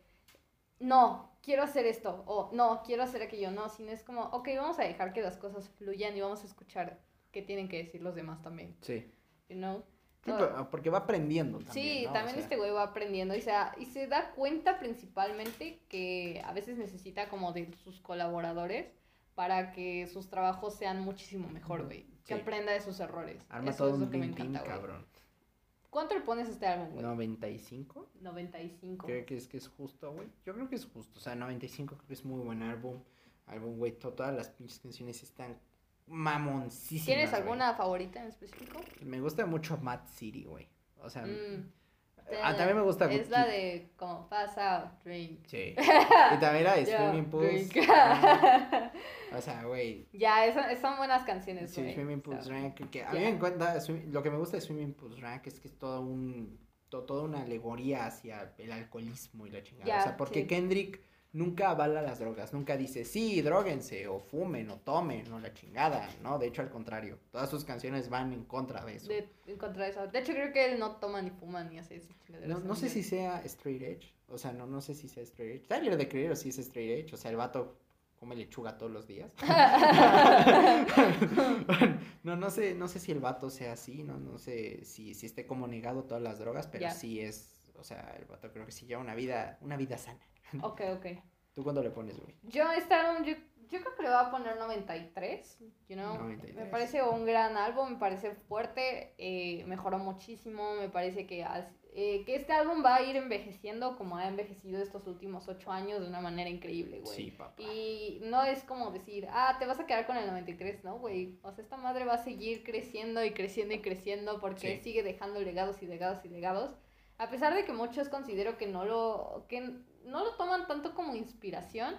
no, quiero hacer esto, o no, quiero hacer aquello, no, sino es como, ok, vamos a dejar que las cosas fluyan y vamos a escuchar qué tienen que decir los demás también, Sí. you know? Sí, porque va aprendiendo también. Sí, ¿no? O también sea, este güey va aprendiendo y se, da, y se da cuenta principalmente que a veces necesita como de sus colaboradores para que sus trabajos sean muchísimo mejor, güey. Que aprenda de sus errores. Arma Eso todo es lo un que me encanta, güey. cabrón. ¿Cuánto le pones a este álbum, güey? 95. 95. Creo que es que es justo, güey. Yo creo que es justo. O sea, 95 creo que es muy buen álbum. Álbum, güey. to- todas las pinches canciones están mamoncísimas. ¿Tienes alguna favorita en específico? Me gusta mucho Mad City, güey. O sea, Mm, ah, también me gusta Es la de como pasa, drink. Sí. Y también la de Swimming Pools. o sea, güey. ya, son buenas canciones, Sí, güey. Swimming O sea, Pools Rank. Que a mí me encanta. Swim- Lo que me gusta de Swimming Pools Rank es que es todo un. to- toda una alegoría hacia el alcoholismo y la chingada. O sea, porque sí. Kendrick nunca avala las drogas. Nunca dice, sí, droguense, o fumen, o tomen, o la chingada. No, de hecho, al contrario. Todas sus canciones van en contra de eso. De, en contra de eso. De hecho, creo que él no toma ni fuma ni hace chingaderas. No, no sé si sea straight edge. O sea, no, no sé si sea straight edge. Tyler de Creator sí es straight edge. O sea, el vato come lechuga todos los días. no, no sé, no sé si el vato sea así, no, no sé si, si esté como negado todas las drogas, pero sí es, o sea, el vato creo que sí lleva una vida, una vida sana. Ok, ok. ¿Tú cuándo le pones, güey? Yo este álbum, yo, yo creo que le voy a poner 93, you know. 93. Me parece un gran álbum, me parece fuerte, eh, mejoró muchísimo, me parece que, eh, que este álbum va a ir envejeciendo como ha envejecido estos últimos ocho años de una manera increíble, güey. Sí, papá. Y no es como decir, ah, te vas a quedar con el 93, ¿no, güey? O sea, esta madre va a seguir creciendo y creciendo y creciendo porque Sí. sigue dejando legados y legados y legados. A pesar de que muchos considero que no lo, que no lo toman tanto como inspiración,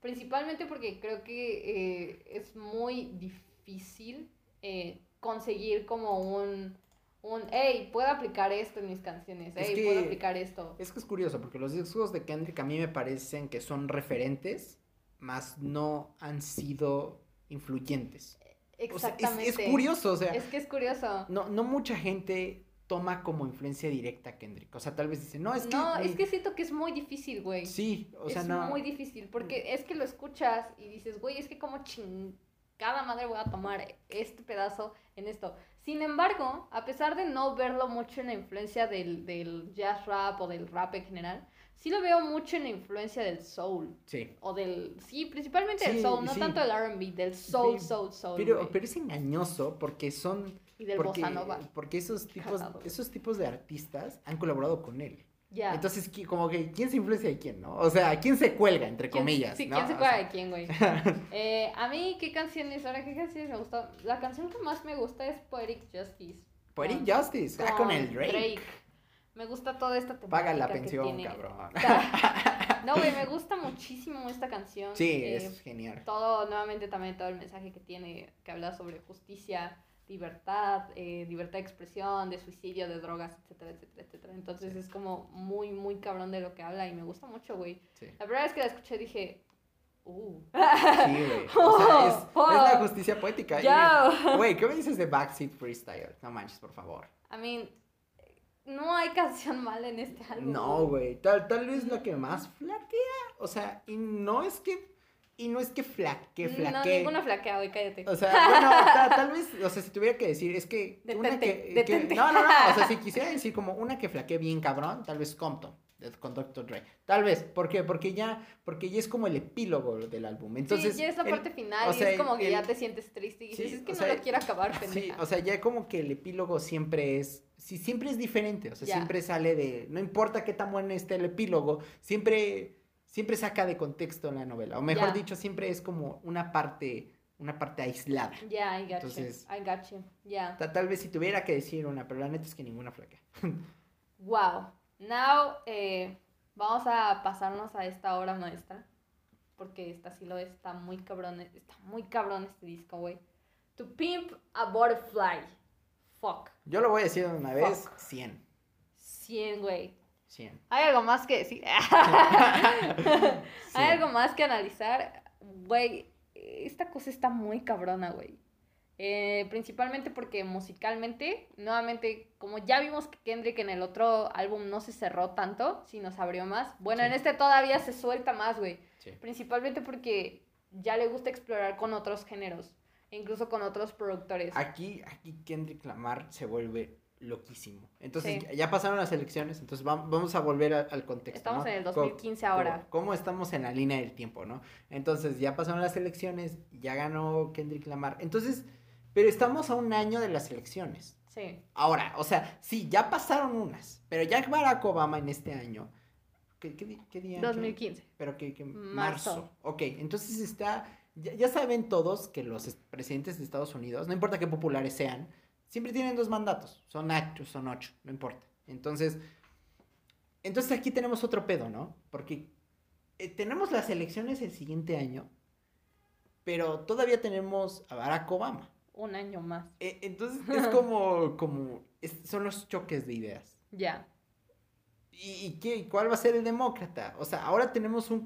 principalmente porque creo que eh, es muy difícil eh, conseguir como un, un, hey, puedo aplicar esto en mis canciones, Es hey, que- puedo aplicar esto. Es que es curioso, porque los discos de Kendrick a mí me parecen que son referentes, más no han sido influyentes. O sea, es- Exactamente. es, curioso, o sea, Es que es curioso. no, no mucha gente toma como influencia directa a Kendrick. O sea, tal vez dice, no, es que. no, es que siento que es muy difícil, güey. Sí, o sea, es no. muy difícil, porque es que lo escuchas y dices, güey, es que como chingada madre voy a tomar este pedazo en esto. Sin embargo, a pesar de no verlo mucho en la influencia del, del jazz rap o del rap en general, sí lo veo mucho en la influencia del soul. Sí. O del, sí, principalmente del soul, no sí. tanto del R&B, del soul, Sí, soul, soul, Pero, pero es engañoso porque son. Y del porque, bossa nova. porque esos tipos, Cagado. esos tipos de artistas han colaborado con él. Ya. Entonces, como que, ¿quién se influencia de quién, no? O sea, ¿quién se cuelga, entre ¿Quién- comillas? Sí, ¿no? ¿quién se O sea, de quién, güey? Eh, a mí, ¿qué canciones? Ahora, ¿qué canciones me gustó? La canción que más me gusta es Poetic Justice. Poetic con- Justice, ah, con el Drake. Me gusta toda esta Paga la que pensión, tiene. cabrón. No, güey, me gusta muchísimo esta canción. Sí, Eh, es genial. todo, nuevamente también todo el mensaje que tiene, que habla sobre justicia, libertad, eh, libertad de expresión, de suicidio, de drogas, etcétera, etcétera, etcétera. Entonces Sí. es como muy, muy cabrón de lo que habla y me gusta mucho, güey. Sí. La primera vez que la escuché dije, uh, Sí, güey. O sea, es, Oh, es la justicia poética. Güey, ¿qué me dices de Backseat Freestyle? No manches, por favor. I mean, no hay canción mala en este álbum. No, güey. Tal, tal vez la que más flaquea. O sea, y no es que. Y no es que flaque, No, flaquee. ninguna flaquea, güey, cállate. O sea, bueno, ta- tal, vez, o sea, si tuviera que decir, es que una Detente, que, que- detente. no, no, no, o sea, si quisiera decir como una que flaquee bien cabrón, tal vez Compton, con Dr. Dre. Tal vez, ¿por qué? Porque ya, porque ya es como el epílogo del álbum. Entonces, sí, ya es la el- parte final o y sea, es como que el- ya te sientes triste y dices, Sí, es que no sea, lo quiero acabar, Sí, pendeja. o sea, ya como que el epílogo siempre es, sí, siempre es diferente, o sea, siempre sale de, no importa qué tan bueno esté el epílogo, siempre, siempre saca de contexto la novela, o mejor dicho, siempre es como una parte, una parte aislada. Ya, I got Entonces- you. I got you. Ta- Tal vez si tuviera que decir una, pero la neta es que ninguna flaquea. Wow. Now, eh, vamos a pasarnos a esta obra maestra. Porque esta sí lo es, está muy cabrón. Está muy cabrón este disco, güey. To Pimp a Butterfly. Fuck. Yo lo voy a decir de una vez, Fuck. 100, 100, güey. 100. Hay algo más que decir. Hay algo más que analizar. Güey, esta cosa está muy cabrona, güey. Eh, principalmente porque musicalmente, nuevamente, como ya vimos que Kendrick en el otro álbum no se cerró tanto, sino se abrió más. Bueno, Sí. en este todavía se suelta más, güey. Sí. Principalmente porque ya le gusta explorar con otros géneros, incluso con otros productores. Aquí, aquí Kendrick Lamar se vuelve loquísimo. Entonces, Sí. ya, pasaron las elecciones, entonces vam- vamos a volver a- al contexto. Estamos ¿no? en el Co- 2015 ahora. ¿Cómo estamos en la línea del tiempo, no? Entonces, ya pasaron las elecciones, ya ganó Kendrick Lamar. Entonces, pero estamos a un año de las elecciones. Sí, Ahora, o sea, sí, ya pasaron unas, pero ya Barack Obama en este año. ¿Qué, qué, qué día? 2015. Pero que, Marzo. marzo. Ok, entonces está. Ya, ya saben todos que los presidentes de Estados Unidos, no importa qué populares sean, siempre tienen dos mandatos. Son ocho, son ocho, no importa. Entonces. Entonces aquí tenemos otro pedo, ¿no? Porque eh, tenemos las elecciones el siguiente año, pero todavía tenemos a Barack Obama. Un año más. Eh, entonces es como. como es- son los choques de ideas. Ya. ¿Y, y qué, cuál va a ser el demócrata? O sea, ahora tenemos un,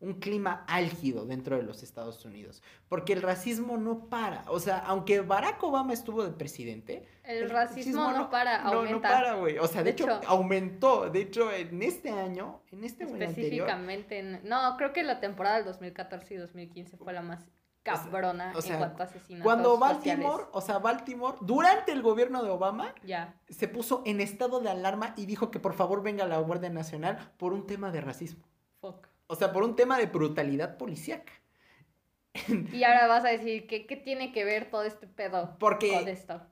un clima álgido dentro de los Estados Unidos, porque el racismo no para. O sea, aunque Barack Obama estuvo de presidente, El, racismo, no, para, no, aumenta. no para, güey. O sea, de, De hecho, hecho- aumentó. De hecho, en este año, en este o en el anterior, Específicamente, en- no, creo que la temporada del 2014 y 2015 fue la más cabrona o sea, en cuanto a asesinatos cuando. Baltimore, o sea, Baltimore, durante el gobierno de Obama, Ya, se puso en estado de alarma y dijo que por favor venga la Guardia Nacional por un tema de racismo. fuck. O sea, por un tema de brutalidad policíaca. Y ahora vas a decir, que ¿qué tiene que ver todo este pedo Porque- con esto?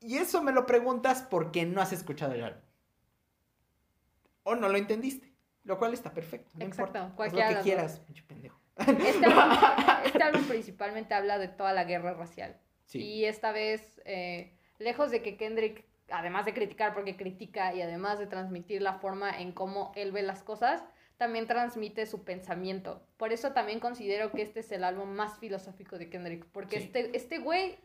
Y eso me lo preguntas porque no has escuchado el álbum. O no lo entendiste. Lo cual está perfecto. No Exacto, importa. Haz cualquiera de lo que quieras, pinche pendejo. Este álbum, este álbum principalmente habla de toda la guerra racial. Sí. Y esta vez, eh, lejos de que Kendrick, además de criticar porque critica y además de transmitir la forma en cómo él ve las cosas, también transmite su pensamiento. Por eso también considero que este es el álbum más filosófico de Kendrick, porque Sí. este, este güey,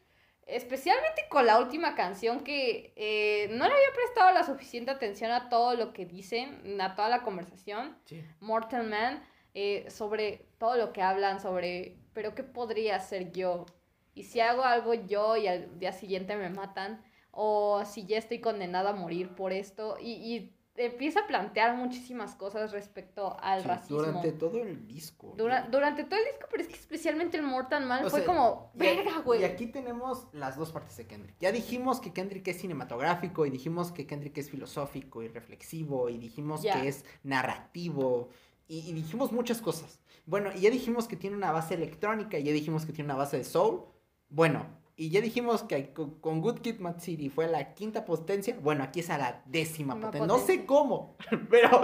especialmente con la última canción que eh, no le había prestado la suficiente atención a todo lo que dicen, a toda la conversación, Sí. Mortal Man, eh, sobre todo lo que hablan sobre, pero ¿qué podría hacer yo? Y si hago algo yo y al día siguiente me matan, o si ya estoy condenada a morir por esto, y, y empieza a plantear muchísimas cosas respecto al Sí, racismo. Durante todo el disco. Dura- ¿no? durante todo el disco, pero es que especialmente el Mortal Man O fue sea, como, verga, güey. Y aquí tenemos las dos partes de Kendrick. Ya dijimos que Kendrick es cinematográfico y dijimos que Kendrick es filosófico y reflexivo y dijimos que es narrativo y, y dijimos muchas cosas. Bueno, y ya dijimos que tiene una base electrónica y ya dijimos que tiene una base de soul. Bueno, y ya dijimos que con, Good Kid, Mad City fue a la quinta potencia. Bueno, aquí es a la décima potencia. No sé cómo, pero,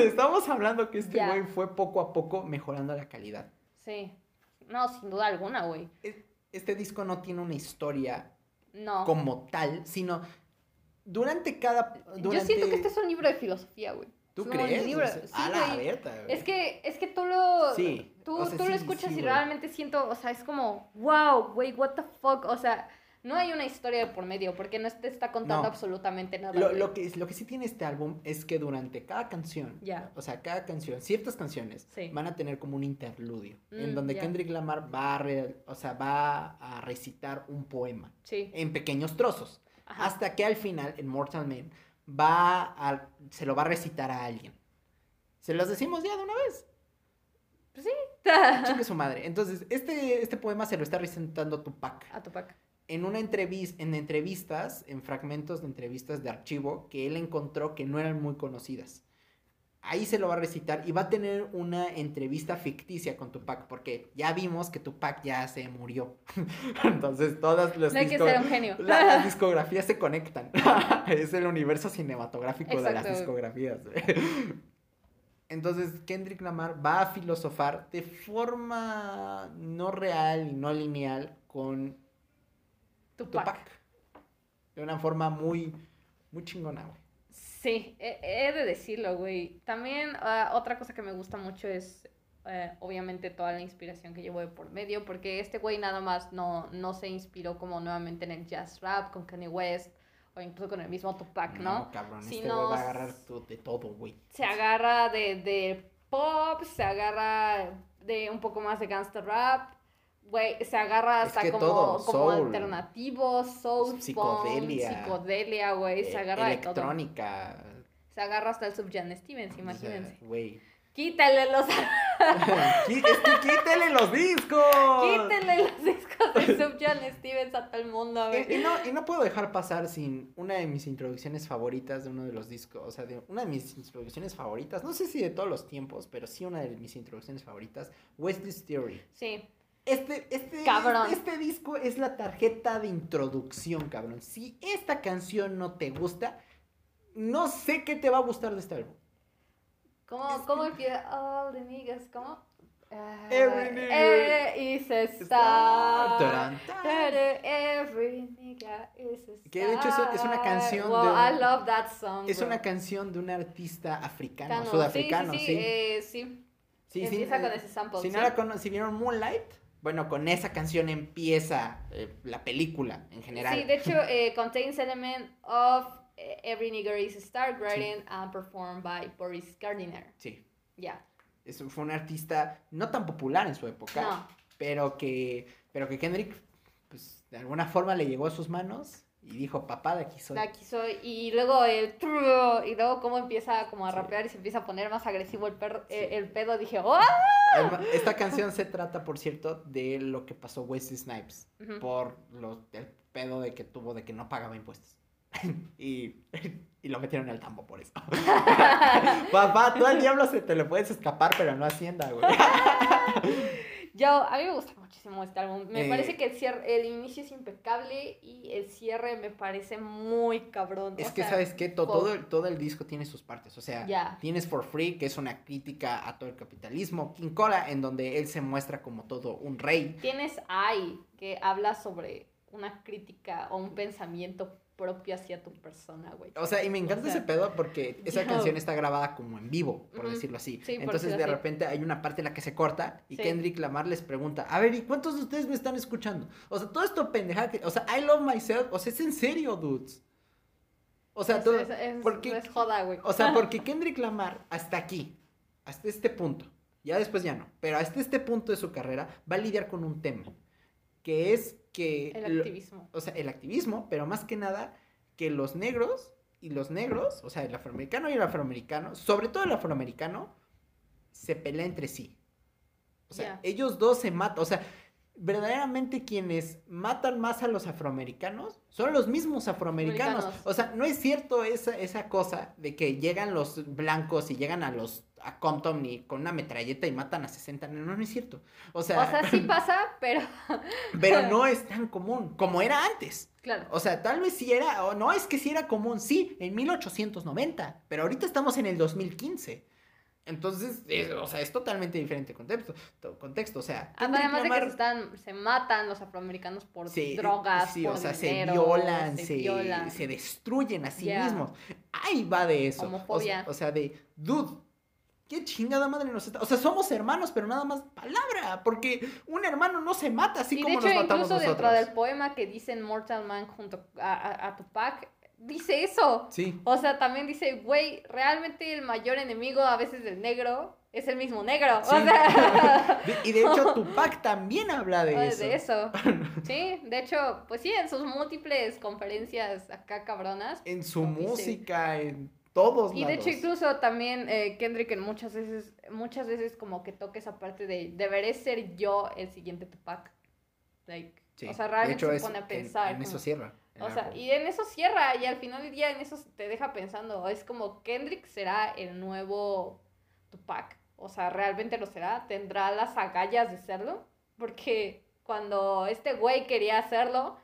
estamos hablando que este güey fue poco a poco mejorando la calidad. Sí. No, sin duda alguna, güey. E- Este disco no tiene una historia No. como tal, sino durante cada... Yo siento que este es un libro de filosofía, güey. ¿Tú Es un crees? libro. Sí, a la güey. Berta, güey. Es que, es que tú lo, Sí, tú, o sea, tú sí, lo escuchas sí, y realmente siento, o sea, es como, wow, güey, what the fuck, o sea, no hay una historia de por medio porque no te está contando No. absolutamente nada. Lo, lo que, lo que sí tiene este álbum es que durante cada canción, o sea, cada canción, ciertas canciones Sí. van a tener como un interludio, en Mm, donde ya. Kendrick Lamar va a, re- o sea, va a recitar un poema Sí. en pequeños trozos, Ajá. hasta que al final, en Mortal Man, va a, se lo va a recitar a alguien. ¿Se los decimos ya de una vez? Pues sí. Chingue su madre. Entonces, este, este poema se lo está recitando Tupac. A Tupac. en una entrevista, en entrevistas, en fragmentos de entrevistas de archivo que él encontró que no eran muy conocidas. Ahí se lo va a recitar y va a tener una entrevista ficticia con Tupac, porque ya vimos que Tupac ya se murió. Entonces todas las, No hay que ser un genio. la- las discografías se conectan. es el universo cinematográfico de las Exacto. discografías. Entonces Kendrick Lamar va a filosofar de forma no real y no lineal con Tupac. Tupac. De una forma muy, muy chingona, güey. Sí, he, he de decirlo, güey. También ah, otra cosa que me gusta mucho es, eh, obviamente, toda la inspiración que llevo de por medio, porque este güey nada más no, no se inspiró como nuevamente en el jazz rap con Kanye West o incluso con el mismo Tupac, ¿no? cabrón, Si este no, va a agarrar de todo, güey. Se agarra de, de pop, se agarra de un poco más de gangster rap. Güey, se agarra hasta como, todo, como soul. alternativo, soul, Psicodelia. psicodelia, güey, se Eh, agarra de todo. Electrónica. Se agarra hasta el Subjan Stevens, imagínense. Güey. Quítale los, Qui- es que quítele los discos. quítenle los discos de Subjan Stevens a todo el mundo, Y, y no, y no puedo dejar pasar sin una de mis introducciones favoritas de uno de los discos, o sea, de una de mis introducciones favoritas, no sé si de todos los tiempos, pero sí una de mis introducciones favoritas, West This Theory. Sí, Este, este, Cabrón. este, este disco es la tarjeta de introducción, cabrón. Si esta canción no te gusta, no sé qué te va a gustar de este álbum. ¿cómo, Es cómo empieza? All the niggas, ¿cómo? Every nigga is a star. Tarán. Every nigga is a star. Que de hecho es- una canción Wow, de un- I love that song. Es bro. una canción de un artista africano, Cano, sudafricano, sí. sí. Sí, eh, sí. Sí, Empieza eh, con ese sample. Si no la cono- si vieron Moonlight, bueno, con esa canción empieza eh, la película en general. Sí, de hecho, eh, contains element of eh, Every Nigger is a Star, written and performed by Boris Gardiner. Sí, Ya. Eso fue un artista no tan popular en su época, No. pero que pero que Kendrick pues de alguna forma le llegó a sus manos y dijo, "Papá, de aquí soy." De aquí soy. Y luego el trrr, y luego cómo empieza como a Sí. rapear y se empieza a poner más agresivo el, perro, eh, Sí. el pedo. Dije, ¡oh! Esta canción se trata, por cierto, de lo que pasó Wesley Snipes por los, el pedo de que tuvo de que no pagaba impuestos. y, y lo metieron al tambo por eso. Papá, tú al diablo se te le puedes escapar, pero no Hacienda, güey. Yo, a mí me gusta muchísimo este álbum. Me Eh, parece que el cierre, el inicio es impecable y el cierre me parece muy cabrón. Es o que, sea, ¿sabes qué? Todo, el, todo el disco tiene sus partes. O sea, tienes For Free, que es una crítica a todo el capitalismo. King Cola, en donde él se muestra como todo un rey. Tienes AI, que habla sobre una crítica o un pensamiento propio hacia tu persona, güey. O sea, y me encanta O sea, ese pedo porque esa yo- canción está grabada como en vivo, por decirlo así. Sí, Entonces de así. repente hay una parte en la que se corta y Sí. Kendrick Lamar les pregunta, a ver, ¿y cuántos de ustedes me están escuchando? O sea, todo esto pendeja que, o sea, I love myself, o sea, es en serio, dudes. O sea, Es- todo, es, es- porque- es joda, güey. o sea, porque Kendrick Lamar hasta aquí, hasta este punto, ya después ya no, pero hasta este punto de su carrera va a lidiar con un tema, que es que El lo- activismo. o sea, el activismo, pero más que nada que los negros y los negros, o sea, el afroamericano y el afroamericano, sobre todo el afroamericano, se pelea entre sí. O sea, ellos dos se matan, o sea, verdaderamente quienes matan más a los afroamericanos son los mismos afroamericanos. Americanos. O sea, no es cierto esa, esa cosa de que llegan los blancos y llegan a los a Compton y con una metralleta y matan a 60. No, no es cierto. O sea, O sea, sí pasa, pero pero no es tan común como era antes. claro. O sea, tal vez sí era, o no es que sí era común, sí, en 1890, pero ahorita estamos en el 2015. Entonces, es- o sea, es totalmente diferente contexto. to- contexto o sea, Además de que se, están, se matan los afroamericanos por Sí, drogas, sí, por o sea, dinero, se violan, se, violan. se destruyen a sí mismos. Ahí va de eso. O sea- Homofobia. O, sea, de, dude, qué chingada madre nos está. O sea, somos hermanos, pero nada más palabra. Porque un hermano no se mata así y de como hecho, nos matamos incluso dentro nosotros. del poema que dice en Mortal Man junto a, a, a Tupac, dice eso. Sí. O sea, también dice, güey, realmente el mayor enemigo a veces del negro es el mismo negro. Sí. O sea, y de hecho, Tupac también habla de eso. de eso. Sí, de hecho, pues sí, en sus múltiples conferencias acá cabronas. En su dice. música, en todos Y de hecho incluso también eh, Kendrick en muchas veces, muchas veces como que toca esa parte de deberé ser yo el siguiente Tupac. Like, Sí. O sea, realmente hecho, se pone a en- pensar. En, eso como- cierra. o sea, y en eso cierra y al final del día en eso te deja pensando, es como Kendrick será el nuevo Tupac, o sea, realmente lo será, tendrá las agallas de serlo, porque cuando este güey quería hacerlo,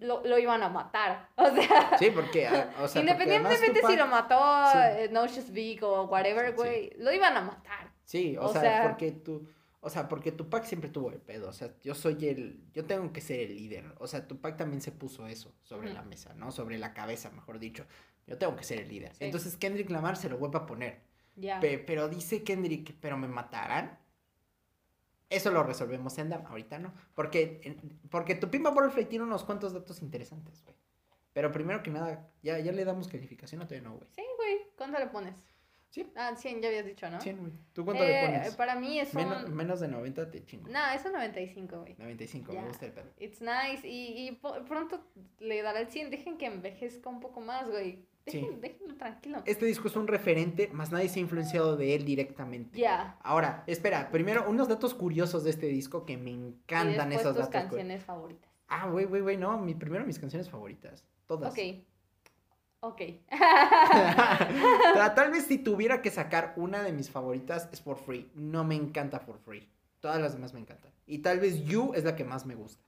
lo, lo iban a matar, o sea, Sí, porque, ah, o sea, porque independientemente si Tupac- lo mató Sí. eh, Noxious Big o whatever, Sí. güey, lo iban a matar. Sí, o, O sea, sea- porque tú, o sea, porque Tupac siempre tuvo el pedo, o sea, yo soy el, yo tengo que ser el líder, o sea, Tupac también se puso eso sobre la mesa, ¿no? Sobre la cabeza, mejor dicho, yo tengo que ser el líder. Sí. Entonces Kendrick Lamar se lo vuelve a poner, Ya. Pe- pero dice Kendrick, pero me matarán. Eso lo resolvemos en Dam, ahorita no, porque, porque tu Pimba Butterfly tiene unos cuantos datos interesantes, güey. Pero primero que nada, ya, ya le damos calificación o todavía no, güey. Sí, güey, ¿cuánto le pones? Sí. Ah, 100 ya habías dicho, ¿no? 100, güey. ¿Tú cuánto Eh, le pones? Para mí es un... Menos, menos de 90 te chingo. No, es un 95, güey. 95, Ya. me gusta el pedo. It's nice. Y, y pronto le dará el 100. Dejen que envejezca un poco más, güey. Dejen, Sí. Déjenlo tranquilo. Este disco es un referente, más nadie se ha influenciado de él directamente. Ya. Ahora, espera, primero unos datos curiosos de este disco que me Y encantan después esos tus datos. canciones favoritas. Ah, güey, güey, güey, no, mi, primero mis canciones favoritas, todas. Ok. Ok. Tal- vez si tuviera que sacar una de mis favoritas es For Free. No me encanta For Free. Todas las demás me encantan. Y tal vez You es la que más me gusta.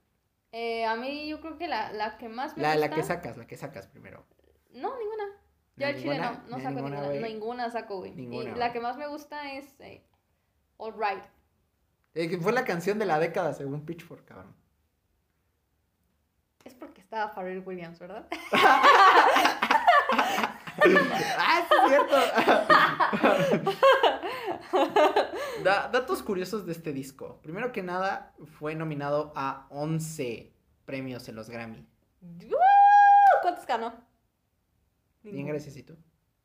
Eh, a mí yo creo que la, la que más me La, gusta... la que sacas, la que sacas primero. No, ninguna. Yo No, al chile no, no saco ninguna, ninguna. saco, güey. Ninguna, Y la que más me gusta es eh, All Right. Eh, que fue la canción de la década según Pitchfork, cabrón. Es porque estaba Pharrell Williams, ¿verdad? ah, es cierto. Da- datos curiosos de este disco. Primero que nada, fue nominado a 11 premios en los Grammy. ¿Cuántos ganó? Bien, gracias, ¿y tú?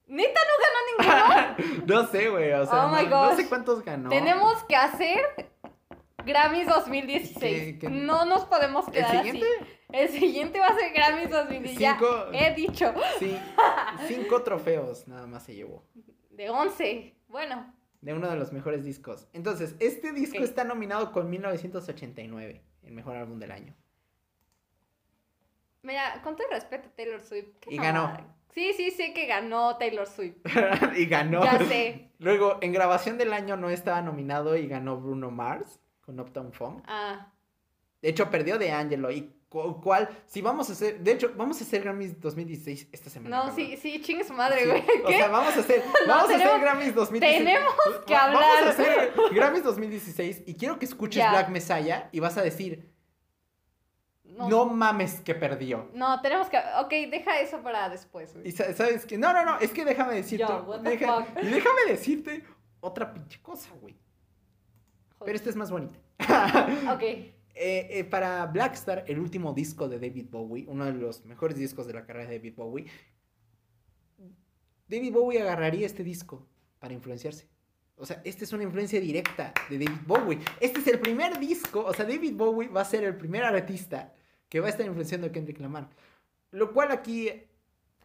Neta, no ganó ninguno. no sé, güey, o sea, Oh my no, no sé cuántos ganó. Tenemos que hacer Grammys 2016. ¿Qué- qué? No nos podemos ¿El quedar siguiente? así. El siguiente va a ser Grammys 2016. Ya Cinco- he dicho. Sí, cinco trofeos nada más se llevó. De 11. Bueno, De uno de los mejores discos. Entonces, este disco está nominado con 1989, el mejor álbum del año. mira, con todo el respeto Taylor Swift. Y ganó. Sí, sí, sé que ganó Taylor Swift. y ganó. Ya sé. Luego, en grabación del año no estaba nominado y ganó Bruno Mars con Uptown Funk. Ah, De hecho, perdió de Angelo. Y cu- cuál, si vamos a hacer, de hecho, vamos a hacer Grammys 2016 esta semana. no, cabrón. sí, sí, chingue su madre, Sí, güey. O sea, vamos a hacer, No, vamos a hacer Grammys 2016. tenemos que hablar. Vamos a hacer Grammys 2016 y quiero que escuches Ya. Black Messiah y vas a decir, No. no, mames que perdió. No, tenemos que. Ok, deja eso para después, güey. Y sa- sabes que, no, no, no, es que déjame decirte, Yo, what the deja- fuck? déjame decirte otra pinche cosa, güey. Pero esta es más bonita. Ok. Eh, eh, para Blackstar, el último disco de David Bowie, uno de los mejores discos de la carrera de David Bowie, David Bowie agarraría este disco para influenciarse. O sea, esta es una influencia directa de David Bowie. Este es el primer disco, o sea, David Bowie va a ser el primer artista que va a estar influenciando a Kendrick Lamar. Lo cual aquí,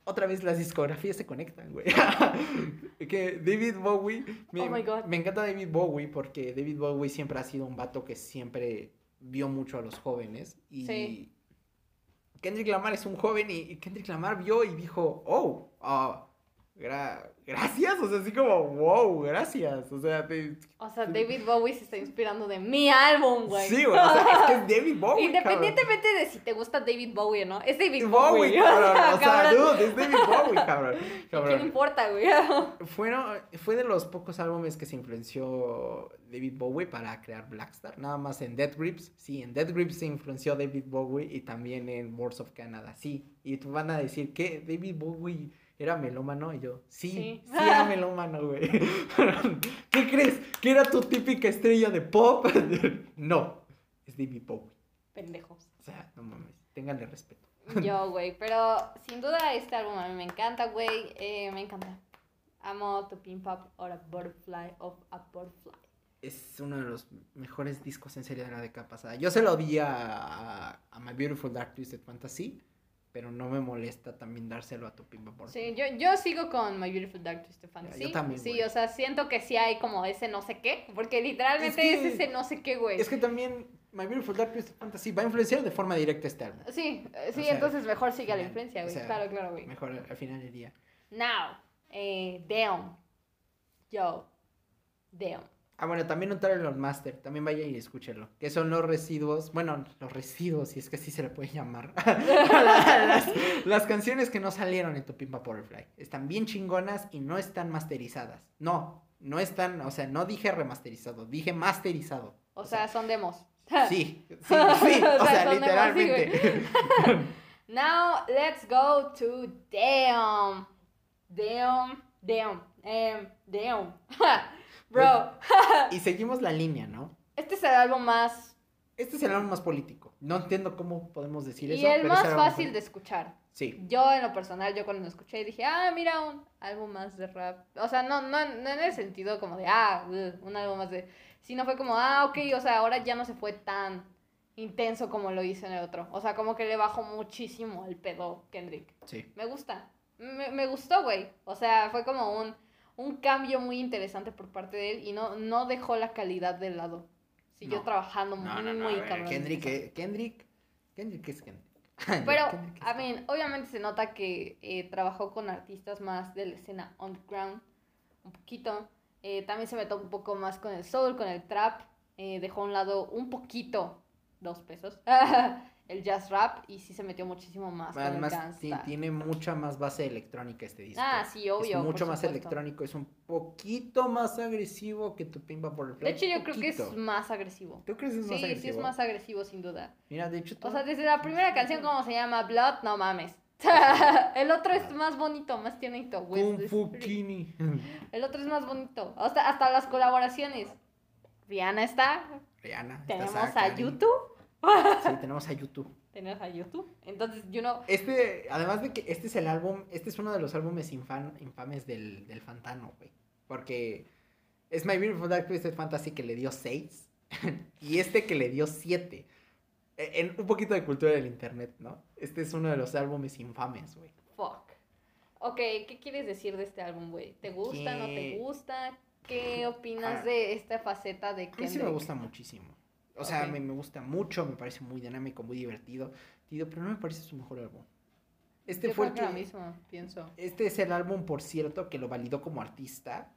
otra vez las discografías se conectan, güey. que David Bowie, me, Oh my God. me encanta David Bowie porque David Bowie siempre ha sido un vato que siempre vio mucho a los jóvenes. Y Sí. Kendrick Lamar es un joven y, y Kendrick Lamar vio y dijo, oh, ah, Gra- gracias, o sea, así como, wow, gracias. O sea, te- O sea, David Bowie se está inspirando de mi álbum, güey. sí, güey, o sea, es que es David Bowie. Independientemente de si te gusta David Bowie o no, es David. Bowie. Bowie, cabrón. O sea, dude, es David Bowie, cabrón. ¿Quién cabrón. importa, güey? Fueron, fue de los pocos álbumes que se influenció David Bowie para crear Blackstar. Nada más en Dead Grips. Sí, en Dead Grips se influenció David Bowie y también en Wars of Canada. Sí. Y te van a decir que David Bowie era melómano. Y yo, sí, sí, Sí. era melómano, güey. ¿Qué crees? ¿Que era tu típica estrella de pop? no, es David Bowie. Pendejos. O sea, no mames, ténganle respeto. Yo, güey, pero sin duda este álbum a mí me encanta, güey. eh, me encanta. Amo To Pimp Up or a Butterfly of a Butterfly. es uno de los mejores discos en serie de la década pasada. Yo se lo di a, a, a My Beautiful Dark Twisted Fantasy, pero no me molesta también dárselo a tu Pimpa por Sí, yo, yo sigo con My Beautiful Dark Twisted Fantasy. yo también, Sí, güey. o sea, siento que sí hay como ese no sé qué, porque literalmente Es ese no sé qué, güey. Es que también My Beautiful Dark Twisted Fantasy va a influenciar de forma directa este álbum. Sí, eh, sí, O sea, entonces mejor sigue la influencia, o güey. sea, claro, claro, güey. Mejor al final del día. Now, eh, damn. Yo, damn. Ah, bueno, también un Taylor Master, también vaya y escúchelo. Que son los residuos, bueno, los residuos, si es que así se le puede llamar. las, las canciones que no salieron en tu Pimpa Butterfly. Están bien chingonas y no están masterizadas. No, no están, o sea, no dije remasterizado, dije masterizado. O, sea, son demos. Sí, sí, sí, o O sea, literalmente. Now, let's go to damn. Damn, damn, em, damn. Bro, y seguimos la línea, ¿no? este es el álbum más. Este es el álbum más político. No entiendo cómo podemos decir eso. Y el pero más fácil de escuchar. Sí. Yo, en lo personal, yo cuando lo escuché dije, ah, mira, un álbum más de rap. O sea, no, no, no en el sentido como de, ah, ugh, un álbum más de. Sino fue como, ah, ok, o sea, ahora ya no se fue tan intenso como lo hizo en el otro. O sea, como que le bajó muchísimo el pedo Kendrick. Sí. Me gusta. Me, me gustó, güey. O sea, fue como un, un cambio muy interesante por parte de él y no, no dejó la calidad de lado. Siguió No. trabajando muy, No, muy ver, cabrón. Kendrick, eh, Kendrick. Kendrick es Kendrick. Pero, a mí, obviamente se nota que eh, trabajó con artistas más de la escena underground, un poquito. Eh, también se metió un poco más con el soul, con el trap. eh, dejó a un lado un poquito, dos pesos, el jazz rap y sí se metió muchísimo más con el Además, ti- gangsta. tiene mucha más base electrónica este disco. Ah, sí, obvio. Es mucho más electrónico, es un poquito más agresivo que tu Pimpa por el De hecho, yo creo que es más agresivo. ¿Tú crees que es más Sí, agresivo? sí es más agresivo, sin duda. Mira, de hecho, O tú- sea, desde la primera canción, como se llama? Blood, no mames. el otro es más bonito, más tiernito, güey. Kung Fu Kini. El otro es más bonito. Hasta, hasta las colaboraciones. Rihanna está. Rihanna. Tenemos a. YouTube. Sí, tenemos a YouTube. Tenemos a YouTube. Entonces, you know. Este, además de que este es el álbum, este es uno de los álbumes infan- infames del, del Fantano, güey. Porque es My Beautiful Dark Twisted Fantasy que le dio 6 y este que le dio 7. En un poquito de cultura del internet, ¿no? Este es uno de los álbumes infames, güey. Fuck. Ok, ¿qué quieres decir de este álbum, güey? ¿Te gusta, no te Que- gusta? ¿Qué opinas Ah. de esta faceta de A mí Kendrick? sí me gusta muchísimo. O sea, me, me gusta mucho, me parece muy dinámico, muy divertido, pero no me parece su mejor álbum. Este Yo fue el creo que lo mismo, pienso. este es el álbum, por cierto, que lo validó como artista,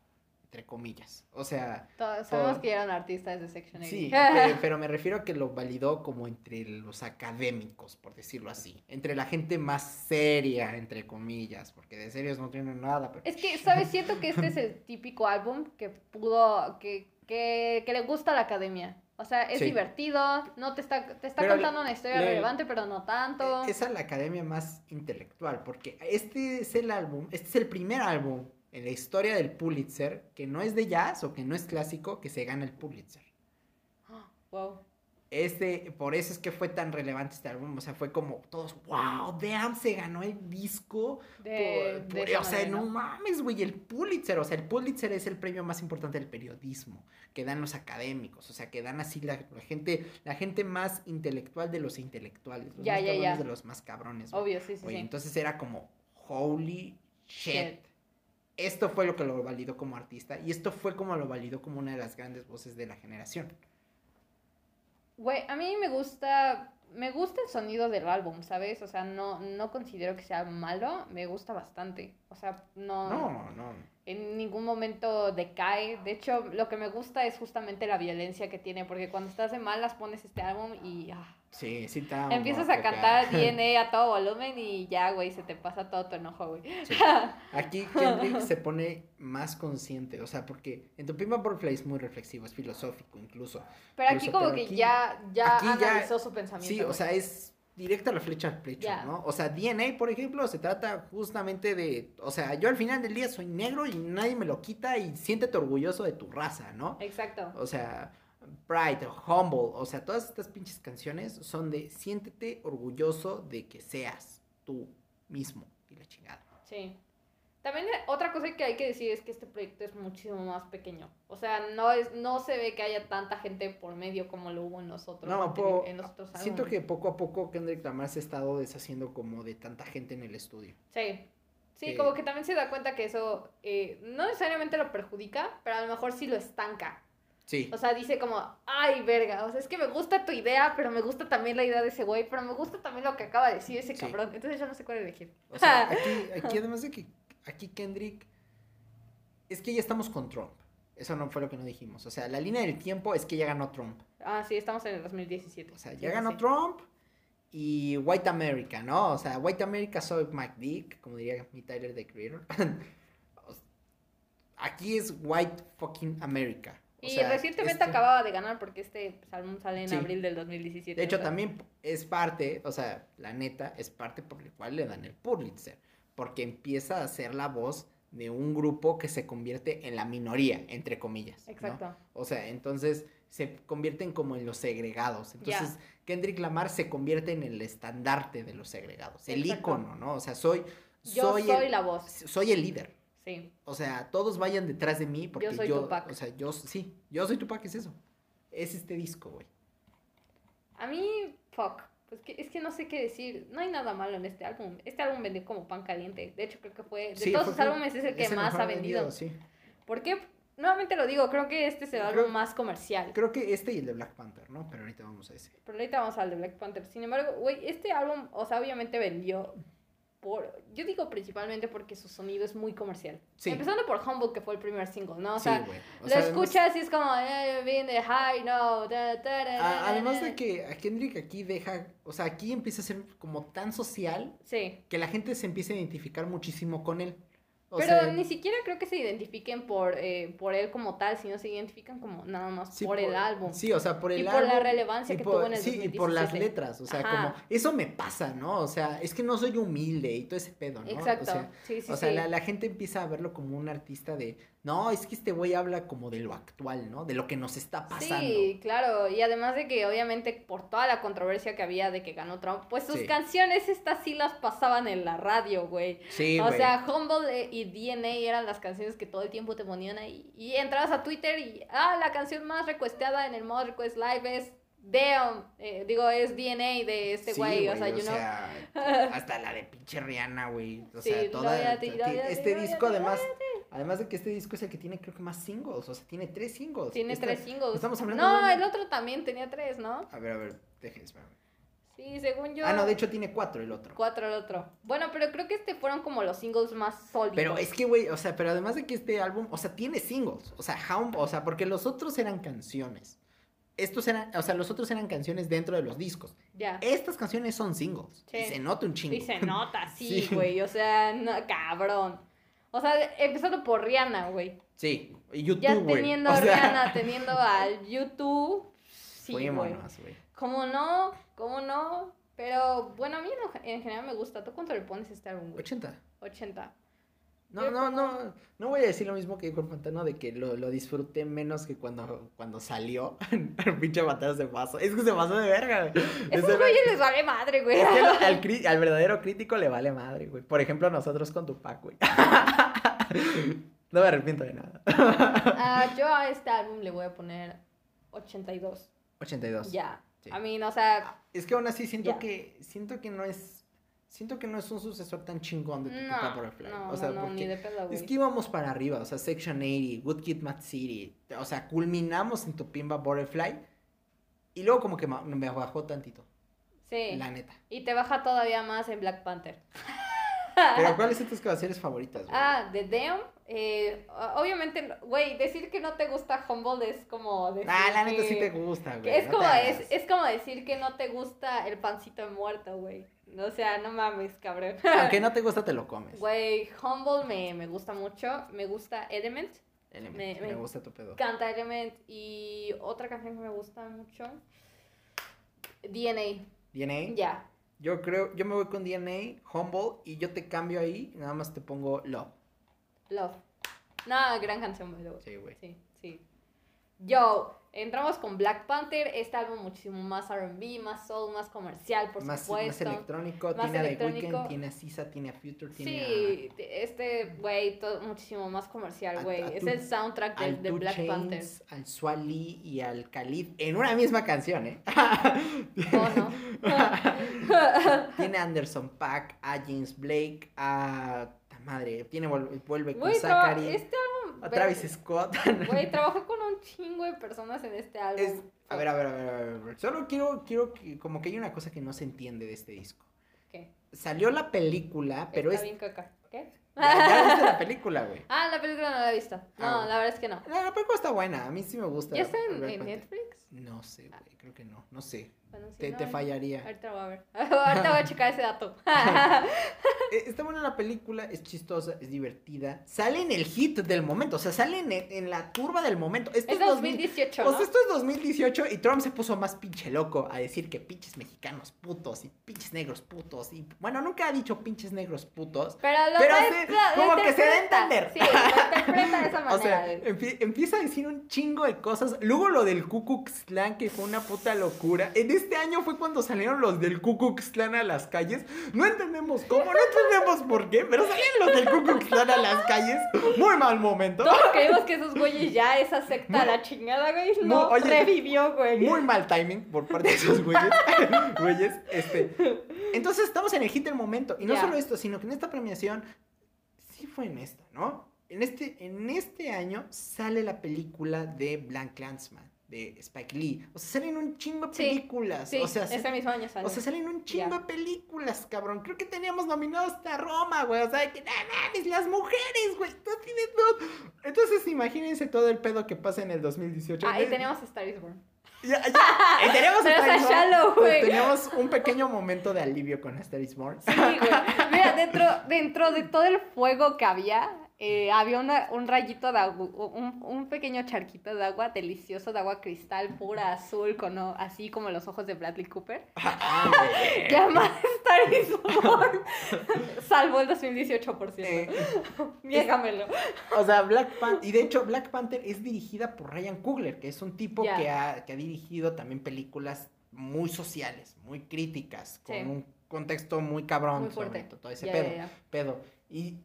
entre comillas. O sea, Todos sabemos Por- que eran artistas de Section 80. sí, pe- pero me refiero a que lo validó como entre los académicos, por decirlo así. Entre la gente más seria, entre comillas, porque de serios no tienen nada. Pero... Es que, ¿sabes? Siento que este es el típico álbum que pudo, que, que, que le gusta la academia. O sea, es Sí. divertido, no te está, te está Pero contando una historia le- relevante, pero no tanto. Es a la academia más intelectual, porque este es el álbum, este es el primer álbum en la historia del Pulitzer que no es de jazz o que no es clásico que se gana el Pulitzer. Wow. Este, por eso es que fue tan relevante este álbum, o sea, fue como todos, wow, damn, se ganó el disco. De, por- de por- esa o sea, manera, no mames, güey, el Pulitzer, o sea, el Pulitzer es el premio más importante del periodismo, que dan los académicos, o sea, que dan así la, la gente, la gente más intelectual de los intelectuales, los Ya, más ya, cabrones ya. de los más cabrones. Obvio, sí, sí, Oye, sí. entonces era como, holy shit. Shit. Esto fue lo que lo validó como artista y esto fue como lo validó como una de las grandes voces de la generación. Güey, a mí me gusta me gusta el sonido del álbum, ¿sabes? O sea, no, no considero que sea malo, me gusta bastante. O sea, no, No, no. en ningún momento decae. De hecho, lo que me gusta es justamente la violencia que tiene, porque cuando estás de malas pones este álbum y ah, Sí, sí está. empiezas a cantar. DNA a todo volumen y ya, güey, se te pasa todo tu enojo, güey. Sí. Aquí Kendrick se pone más consciente, o sea, porque en tu Pimpa Butterfly es muy reflexivo, es filosófico incluso. Pero aquí como pero que aquí- ya, ya aquí ya- analizó su pensamiento. Sí, o sea, es directa la flecha al pecho. ¿no? O sea, DNA, por ejemplo, se trata justamente de, o sea, yo al final del día soy negro y nadie me lo quita y siéntete orgulloso de tu raza, ¿no? Exacto. O sea, Pride, Humble, o sea, todas estas pinches canciones son de siéntete orgulloso de que seas tú mismo y la chingada. Sí. También otra cosa que hay que decir es que este proyecto es muchísimo más pequeño. O sea, no es no se ve que haya tanta gente por medio como lo hubo en los otros, No, po- en los otros Siento que poco a poco Kendrick Lamar se ha estado deshaciendo como de tanta gente en el estudio. Sí. Sí, que- como que también se da cuenta que eso eh, no necesariamente lo perjudica, pero a lo mejor sí lo estanca. Sí. O sea, dice como, ay, verga, o sea, es que me gusta tu idea, pero me gusta también la idea de ese güey, pero me gusta también lo que acaba de decir ese Sí. cabrón. Entonces yo no sé cuál elegir. O sea, aquí, aquí además de que aquí Kendrick es que ya estamos con Trump. Eso no fue lo que no dijimos. O sea, la línea del tiempo es que ya ganó Trump. Ah, sí, estamos en el 2017. O sea, ya sí, ganó sí. Trump y White America, ¿no? O sea, White America soy Mike Dick, como diría mi Tyler the Creator. Aquí es White fucking America. O Y sea, recientemente este- acababa de ganar porque este álbum sale en Sí. abril del 2017. De hecho, también es parte, o sea, la neta, es parte por el cual le dan el Pulitzer. Porque empieza a ser la voz de un grupo que se convierte en la minoría, entre comillas. ¿no? Exacto. O sea, entonces se convierten como en los segregados. Entonces, Kendrick Lamar se convierte en el estandarte de los segregados, el Exacto. ícono, ¿no? O sea, soy, Yo soy, soy, el, la voz. soy el líder. Sí. O sea, todos vayan detrás de mí porque yo, soy Tupac. o sea, yo sí, yo soy Tupac, es eso. Es este disco, güey. A mí, fuck. Pues que, es que no sé qué decir. No hay nada malo en este álbum. Este álbum vendió como pan caliente. De hecho, creo que fue. De Sí, todos sus álbumes es el que más ha vendido. sí. ¿Por qué? Nuevamente lo digo, creo que este es el Creo- álbum más comercial. Creo que este y el de Black Panther, ¿no? Pero ahorita vamos a ese. Pero ahorita vamos al de Black Panther. Sin embargo, güey, este álbum, o sea, obviamente vendió por... Yo digo principalmente porque su sonido es muy comercial. Sí. Empezando por Humble, que fue el primer single, ¿no? O sí, sea. O lo sea, además- escuchas y es como, eh, viene high, no, da, da, da, a- da, además de que a Kendrick aquí deja, o sea, aquí empieza a ser como tan social Sí. que la gente se empieza a identificar muchísimo con él. O Pero sea, ni siquiera creo que se identifiquen por, eh, por él como tal, sino se identifican como nada más sí, por, el álbum. Sí, o sea, por el Y álbum. por la relevancia y que por- tuvo en el Sí, y por las 2017. letras, o sea, Ajá. como, eso me pasa, ¿no? O sea, es que no soy humilde y todo ese pedo, ¿no? Exacto. O sea, sí, sí, o sea la, la gente empieza a verlo como un artista de, no, es que este güey habla como de lo actual, ¿no? De lo que nos está pasando. Sí, claro, y además de que obviamente por toda la controversia que había de que ganó Trump, pues sus Sí. canciones estas sí las pasaban en la radio, güey. Sí, o güey. sea, Humble y DNA eran las canciones que todo el tiempo te ponían ahí. Y entrabas a Twitter y, ah, la canción más requesteada en el Mod Request Live es Damn, eh, digo, es DNA de este Sí, güey, o sea, o you know. hasta la de pinche Rihanna, güey. O Sí, sea, toda. Este disco, además, además de que este disco es el que tiene, creo que más singles. O sea, tiene tres singles. Tiene Esta- tres singles. estamos hablando no, de el otro también tenía tres, ¿no? A ver, a ver, espérame. Sí, según yo. Ah, no, de hecho tiene cuatro el otro. Cuatro el otro. Bueno, pero creo que este fueron como los singles más sólidos. Pero es que, güey, o sea, pero además de que este álbum, o sea, tiene singles. O sea, Hound, o sea, porque los otros eran canciones. Estos eran, o sea, los otros eran canciones dentro de los discos. Ya. Estas canciones son singles. Sí. Y se nota un chingo. Y se nota, sí, Sí. güey. O sea, no, cabrón. O sea, empezando por Rihanna, güey. Sí, YouTube, Ya teniendo a sea, Rihanna, teniendo al YouTube. Sí, güey. ¿Cómo no? ¿Cómo no? Pero bueno, a mí en, en general me gusta. ¿Tú cuánto le pones a este álbum, güey? 80. 80. No, no, no, no voy a decir lo mismo que dijo el Pantano de que lo, lo disfruté menos que cuando, cuando salió. El pinche Pantano se pasó. Es que se pasó de verga, güey. Esos güeyes les vale madre, güey. Es que lo- al, cri- al verdadero crítico le vale madre, güey. Por ejemplo, nosotros con Tupac, güey. No me arrepiento de nada. Ah, yo a este álbum le voy a poner 82. 82. Ya. Sí. A mí, no, o sea, Es que aún así siento que siento que no es siento que no es un sucesor tan chingón de tu no, Butterfly. no, o sea, no, porque ni de pedo, güey. es que íbamos para arriba, o sea, Section 80, Good Kid, Mad City, o sea, culminamos en tu Pimba Butterfly y luego como que me bajó tantito. Sí. La neta. Y te baja todavía más en Black Panther. Pero ¿cuáles son tus canciones favoritas, güey? Ah, de Damn. Eh, obviamente, güey, decir que no te gusta Humble es como decir ah, la neta sí te gusta, güey. es no como es, es como decir que no te gusta el pancito de muerto, güey. O sea, no mames, cabrón. Aunque no te gusta, te lo comes. Güey, Humble me, me gusta mucho. Me gusta Element. Element, me- me, me- gusta tu pedo. Canta Element. Y otra canción que me gusta mucho. DNA. DNA. Ya. Yo creo, yo me voy con DNA, Humble, y yo te cambio ahí, nada más te pongo Love. Love. No, gran canción, by the way. Sí, güey. Sí, sí. Yo, entramos con Black Panther, este álbum muchísimo más R&B, más soul, más comercial, por Más, más supuesto. electrónico, Más tiene a The electrónico. Weeknd, tiene a Sisa, tiene a Future, tiene Sí, este, güey, muchísimo más comercial, A- güey. a Es tu- el soundtrack a, de, de Black Panther. Chainz, al Swali y al Khalid en una misma canción, ¿eh? Oh, no. tiene a Anderson Paak, a James Blake, a... madre, tiene Vuelve, vuelve con Zachary, este álbum... a Travis Scott. Güey, trabajó con un chingo de personas en este álbum. Es- a ver, a ver, a ver, a ver. Solo quiero, quiero que, como que hay una cosa que no se entiende de este disco. ¿Qué? Salió la película, pero Está es... bien caca. ¿Qué? Ya, ya viste la película, güey. Ah, la película no la he visto. No, Ah. la verdad es que no. La, la película está buena, a mí sí me gusta. ¿Ya está en. Netflix? No sé, güey, creo que no, no sé. Bueno, Te, no, te fallaría. Ahorita lo voy a ver. Ahorita voy a checar ese dato. Eh, Está buena la película, es chistosa, es divertida. Sale en el hit del momento, o sea, sale en, en la turba del momento. Esto Es 2018, O ¿no? sea, esto es 2018 y Trump se puso más pinche loco a decir que pinches mexicanos putos y pinches negros putos. Y bueno, nunca ha dicho pinches negros putos. Pero, lo Pero trae- sí, lo- lo como que se da a entender. Sí, lo interpreta de esa manera. O sea, empie- empieza a decir un chingo de cosas. Luego lo del Ku Klux Klan, que fue una puta locura. En este año fue cuando salieron los del Ku Klux Klan a las calles. No entendemos cómo, no entendemos por qué, pero salieron los del Ku Klux Klan a las calles. Muy mal momento. Todos creímos que esos güeyes ya, esa secta, Muy- la chingada, güey, no oye, revivió, güey. Muy mal timing por parte de esos güeyes. güeyes, este. Entonces estamos en el hit del momento. Y no solo esto, sino que en esta premiación, sí fue en esta, ¿no? En este, en este año sale la película de Blank Clansman, de Spike Lee. O sea, salen un chingo de Sí, películas. Sí, o sea, mismo año o sea, salen un chingo de películas, cabrón. Creo que teníamos nominados hasta Roma, güey. O sea, que, mames, las mujeres, güey. No tienes no. Entonces, imagínense todo el pedo que pasa en el 2018. Ah, y Ve- teníamos a Star is Born. ya, ya. Is a. Shallow, güey. Teníamos un pequeño momento de alivio con Star is Born. Sí, güey. Mira, dentro, dentro de todo el fuego que había, eh, había una- un rayito de agua, un, un pequeño charquito de agua delicioso, de agua cristal pura, azul, con, así como los ojos de Bradley Cooper. Llamada Star is Born. Salvo el 2018, por cierto. Eh, o sea, Black Panther. Y de hecho, Black Panther es dirigida por Ryan Coogler, que es un tipo que, ha, que ha dirigido también películas muy sociales, muy críticas, con Sí. un contexto muy cabrón Muy fuerte. sobre todo ese Ya, pedo. ya. pedo. Y,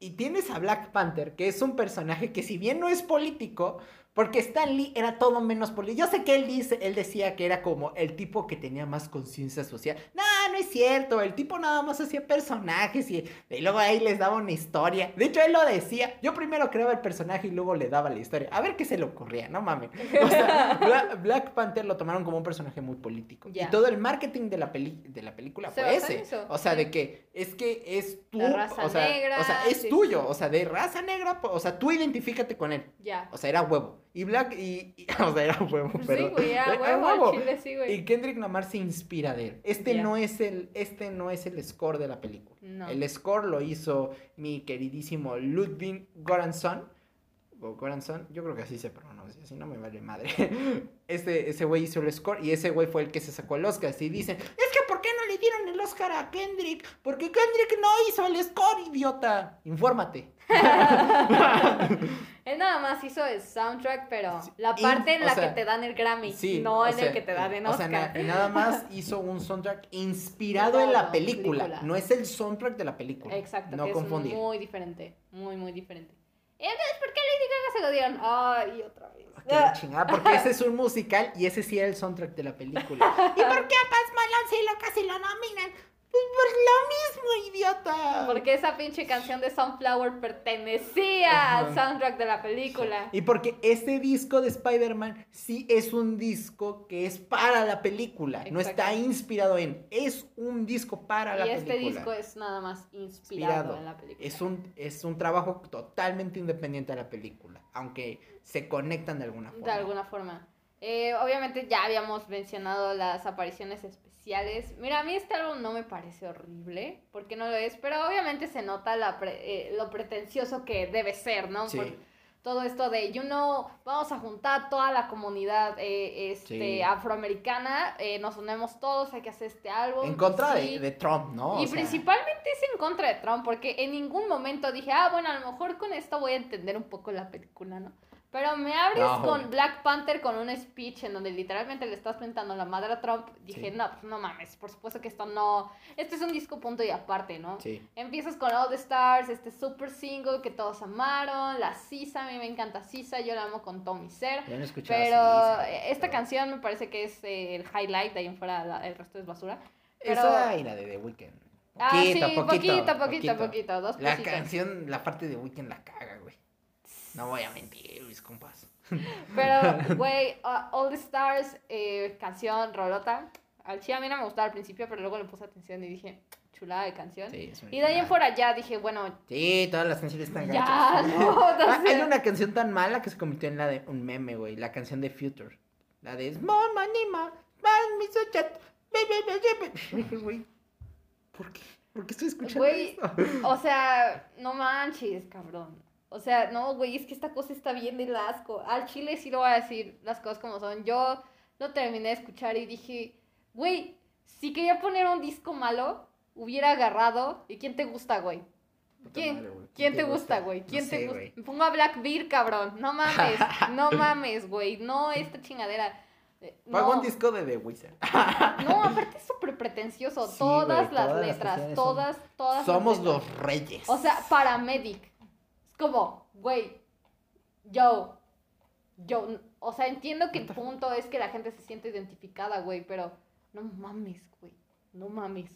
y tienes a Black Panther, que es un personaje que si bien no es político, porque Stan Lee era todo menos político. Yo sé que él dice, él decía que era como el tipo que tenía más conciencia social. No, no es cierto. El tipo nada más hacía personajes y, y luego ahí les daba una historia. De hecho, él lo decía. Yo primero creaba el personaje y luego le daba la historia. A ver qué se le ocurría, no mames. O sea, Bla- Black Panther lo tomaron como un personaje muy político. Y todo el marketing de la, peli de la película fue ese. eso, O sea, sí. de que es que es tú, La raza o sea, negra, o sea, es sí, tuyo, sí. o sea, de raza negra, o sea, tú identifícate con él. Ya. O sea, era huevo. Y Black, y, y- o sea, era huevo, Sí, pero. güey, ya, era huevo, chile, sí, güey. Y Kendrick Lamar se inspira de él. Este no es el, este no es el score de la película. No. El score lo hizo mi queridísimo Ludwig Goranson. O Goranson, yo creo que así se pronuncia, si no me vale madre. Ese, ese güey hizo el score y ese güey fue el que se sacó el Oscar. Y dicen, es que ¿por qué no el Oscar a Kendrick? Porque Kendrick no hizo el score, idiota. Infórmate. Él nada más hizo el soundtrack, pero la parte en la sea, que te dan el Grammy, Sí, no en sea, el que te dan en o sea, Oscar. na- y nada más hizo un soundtrack inspirado en la película. película. No es el soundtrack de la película. Exacto, No que confundir. es muy diferente, muy, muy diferente. ¿Y entonces por qué Lady Gaga se lo dieron? Ay, otra vez. Que la chingada, porque ese es un musical y ese sí era el soundtrack de la película. ¿Y por qué a Paz Malone sí lo casi lo nominan? Pues por lo mismo, idiota. Porque esa pinche canción de Sunflower pertenecía al soundtrack de la película. Y porque este disco de Spider-Man sí es un disco que es para la película. No está inspirado en. Es un disco para la Y este película. disco es nada más inspirado, Inspirado. en la película. Es un, es un trabajo totalmente independiente de la película. Aunque se conectan de alguna forma. De alguna forma. Eh, obviamente ya habíamos mencionado las apariciones especiales. Mira, a mí este álbum no me parece horrible, porque no lo es, pero obviamente se nota la pre- eh, lo pretencioso que debe ser, ¿no? Sí. Por todo esto de, you know, vamos a juntar toda la comunidad eh, este, Sí. afroamericana, eh, nos unemos todos, hay que hacer este álbum. En contra Sí. de, de Trump, ¿no? Y O sea, principalmente es en contra de Trump, porque en ningún momento dije, ah, bueno, a lo mejor con esto voy a entender un poco la película, ¿no? Pero me abres No, con. Black Panther con un speech en donde literalmente le estás presentando la madre a Trump. Dije, Sí. no, pues no mames, por supuesto que esto no. Este es un disco punto y aparte, ¿no? Sí. Empiezas con All the Stars, este super single que todos amaron, la Sisa, a mí me encanta Sisa, yo la amo con todo mi ser. Ya no he escuchado Pero sí, esta pero- canción me parece que es eh, el highlight, de ahí en fuera la- el resto es basura. Pero... Esa y la de The Weeknd. Ah, sí, Poquito, poquito, poquito, poquito, dos La canción, la parte de Weekend la caga, güey. No voy a mentir, mis compas. Pero, güey, uh, All the Stars, eh, canción, rolota. Al chile a mí no me gustaba al principio, pero luego le puse atención y dije, chulada de canción. Sí, es una y de ahí en fuera ya dije, bueno, Sí, todas las canciones están Ya, no, no Ah. Hay una canción tan mala que se convirtió en la de un meme, güey. La canción de Future. La de Small Manima, Man, mi Sochat, baby, baby, baby. Güey, ¿por qué? ¿Por qué estoy escuchando Güey, o sea, no manches, cabrón. O sea, no, güey, es que esta cosa está bien del asco. Al chile sí lo voy a decir las cosas como son. Yo lo terminé de escuchar y dije, güey, si quería poner un disco malo, hubiera agarrado. ¿Y quién te gusta, güey? ¿Quién? madre. ¿Quién te gusta, güey? No ¿Quién sé, te gusta? Pongo a Black Beard, cabrón. No mames, no mames, güey. No esta chingadera. Eh, Pago No, un disco de The Wizard. no, aparte es súper pretencioso. Sí, todas las todas las letras, todas, todas. las Somos letras. los reyes. O sea, paramedic. Como, güey, yo, yo, o sea, entiendo que el punto es que la gente se siente identificada, güey, pero no mames, güey, no mames.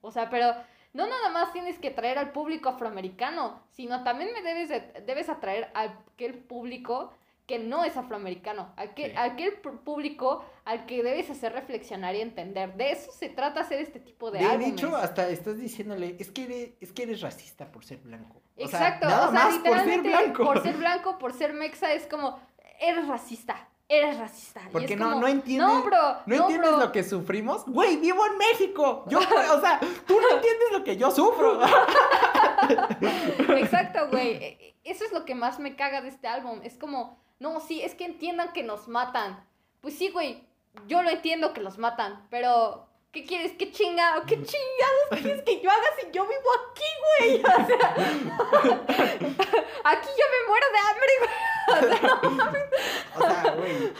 O sea, pero no nada más tienes que traer al público afroamericano, sino también me debes, de- debes atraer a aquel público que no es afroamericano, aquel, Sí. aquel público al que debes hacer reflexionar y entender. De eso se trata hacer este tipo de, de álbumes. hecho, hasta estás diciéndole, es que eres, es que eres racista por ser blanco. O sea, Exacto, nada o sea, más por ser blanco. por ser blanco, por ser mexa, es como, eres racista, eres racista. Porque no, como, no entiendes. No, bro, ¿No entiendes bro. lo que sufrimos? Güey, vivo en México. Yo, o sea, tú no entiendes lo que yo sufro. Exacto, güey. E- Eso es lo que más me caga de este álbum. Es como, no, sí, es que entiendan que nos matan. Pues sí, güey, yo lo entiendo que los matan, pero... ¿Qué quieres? ¿Qué chingado? ¿Qué chingados quieres que yo haga si yo vivo aquí, güey? O sea, aquí yo me muero de hambre, güey. O sea, güey.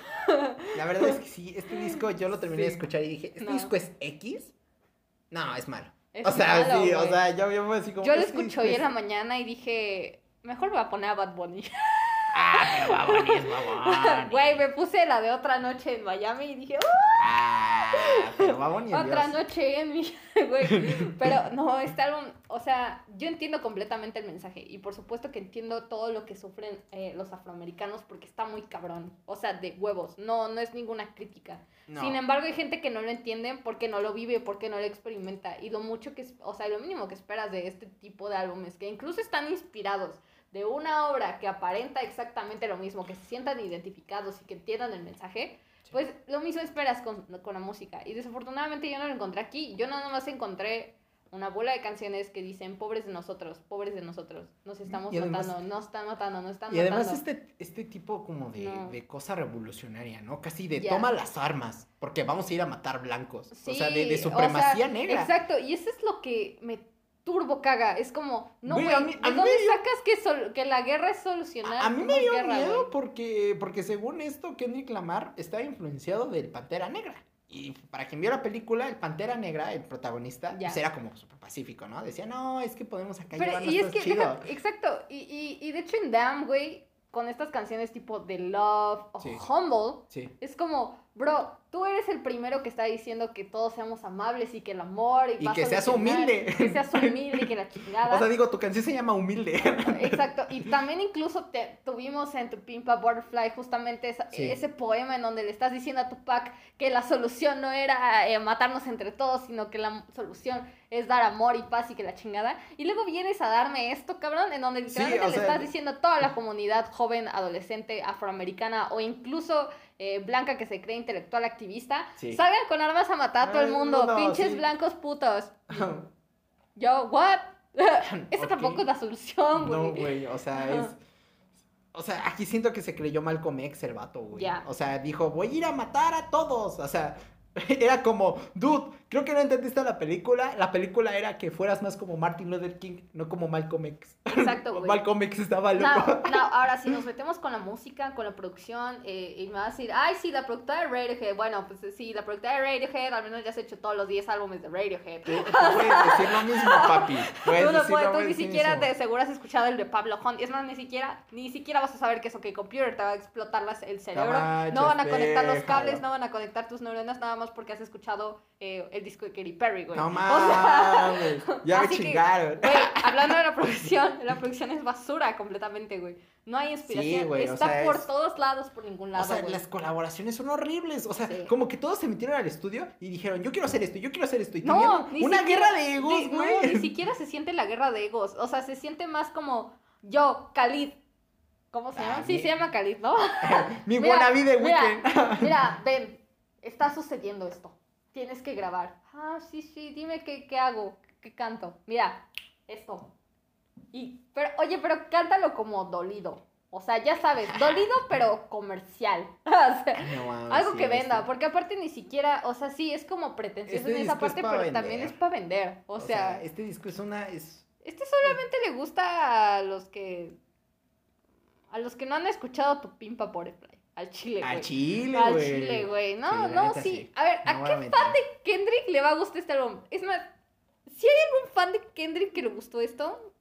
La verdad es que sí, este disco yo lo terminé de escuchar y dije, ¿este No. disco es X? No, es malo. Es o sea, malo, sí, o sea, yo, yo fue así como. Yo lo "Este escucho disco hoy en la mañana y dije, mejor me voy a poner a Bad Bunny. Ah, pero babón, es babón. Güey, me puse la de otra noche en Miami y dije, "Uh, Ah, pero babón y otra Dios. noche en mi... Güey, pero no, este álbum, o sea, yo entiendo completamente el mensaje y por supuesto que entiendo todo lo que sufren eh, los afroamericanos porque está muy cabrón, o sea, de huevos, no, no es ninguna crítica. No. Sin embargo, hay gente que no lo entiende porque no lo vive, porque no lo experimenta. Y lo mucho que, o sea, lo mínimo que esperas de este tipo de álbumes, que incluso están inspirados de una obra que aparenta exactamente lo mismo, que se sientan identificados y que entiendan el mensaje, Sí. pues lo mismo esperas con, con la música. Y desafortunadamente yo no lo encontré aquí. Yo nada más encontré una bola de canciones que dicen pobres de nosotros, pobres de nosotros, nos estamos Y además- matando, nos están matando, nos están Y además matando. este, este tipo como de, No. de cosa revolucionaria, ¿no? Casi de Ya. toma las armas, porque vamos a ir a matar blancos. o sea, de, de Sí, o supremacía sea, negra. Exacto, y eso es lo que me turbo caga. Es como, no, Güey, ¿de mí dónde dio- sacas que, sol- que la guerra es solucionar? A mí me dio guerra, miedo porque, porque según esto, Kendrick Lamar estaba influenciado del Pantera Negra. Y para quien vio la película, el Pantera Negra, el protagonista, Ya. pues era como súper pacífico, ¿no? Decía, no, es que podemos acá Pero, y es que, chido". deja- exacto, y, y, y de hecho en Damn, güey, con estas canciones tipo The Love o Sí. Humble, Sí. es como, bro, tú eres el primero que está diciendo que todos seamos amables y que el amor y, Y que seas humilde. Que seas humilde y que la chingada. O sea, digo, tu canción se llama Humilde. Exacto, y también incluso te, tuvimos en tu Pimpa Butterfly justamente esa- Sí. ese poema en donde le estás diciendo a Tupac que la solución no era eh, matarnos entre todos, sino que la solución es dar amor y paz y que la chingada. Y luego vienes a darme esto, cabrón, en donde literalmente le sea, estás diciendo a toda la comunidad joven, adolescente, afroamericana o incluso eh, blanca que se cree intelectual activista, Sí. salgan con armas a matar a todo el mundo, no, pinches sí. blancos putos. Yo, what? Esa tampoco es la solución, güey. No, güey, o sea, es... O sea, aquí siento que se creyó Malcolm X el vato, güey. Ya. O sea, dijo, voy a ir a matar a todos. O sea, era como, dude, creo que no entendiste la película. La película era que fueras más como Martin Luther King, no como Malcolm X. Exacto, güey. Malcolm X estaba No, loco. no, ahora si nos metemos con la música, con la producción, eh, y me vas a decir, ay, sí, la productora de Radiohead, bueno, pues sí, la productora de Radiohead, al menos ya has hecho todos los 10 álbumes de Radiohead. Tú, puedes decir lo mismo, papi. Puedes Tú no puedes, tú ni mismo. siquiera de seguro has escuchado el de Pablo Hunt. Es más, ni siquiera, ni siquiera vas a saber que es OK Computer, te va a explotar las- el cerebro. no van a conectar los déjalo. cables, no van a conectar tus neuronas nada más porque has escuchado eh, el disco de Katy Perry, güey. No O sea, mames. Ya me que, chingaron. Güey, hablando de la producción, la producción es basura completamente, güey. No hay inspiración. güey, o Está sea, por es- todos lados, por ningún lado, O sea, güey. las colaboraciones son horribles. O sea, Sí. como que todos se metieron al estudio y dijeron, yo quiero hacer esto, yo quiero hacer esto. Y No, ni una siquiera- guerra de egos, ni- güey. No, ni siquiera se siente la guerra de egos. O sea, se siente más como yo, Khalid. ¿Cómo se Ah, llama? Sí, bien. se llama Khalid, ¿no? Mi buena vida de mira, weekend. Mira, ven, está sucediendo esto. Tienes que grabar. Ah, sí, sí, dime qué, qué hago, qué canto. Mira, esto. Y, pero, oye, pero cántalo como dolido. O sea, ya sabes, dolido pero comercial. O sea, No algo sí, que venda, porque aparte ni siquiera, o sea, sí, es como pretencioso Este en esa es parte, pa' pero vender. también es para vender. O, sea, este disco es una. Es... este solamente le gusta a los que. A los que no han escuchado tu pimpa por Al chile, güey. Al chile, Al güey. chile, güey. No, Sí, no, sí. sí. A ver, ¿a No qué a fan de Kendrick le va a gustar este álbum? Es más, si hay algún fan de Kendrick que le gustó esto,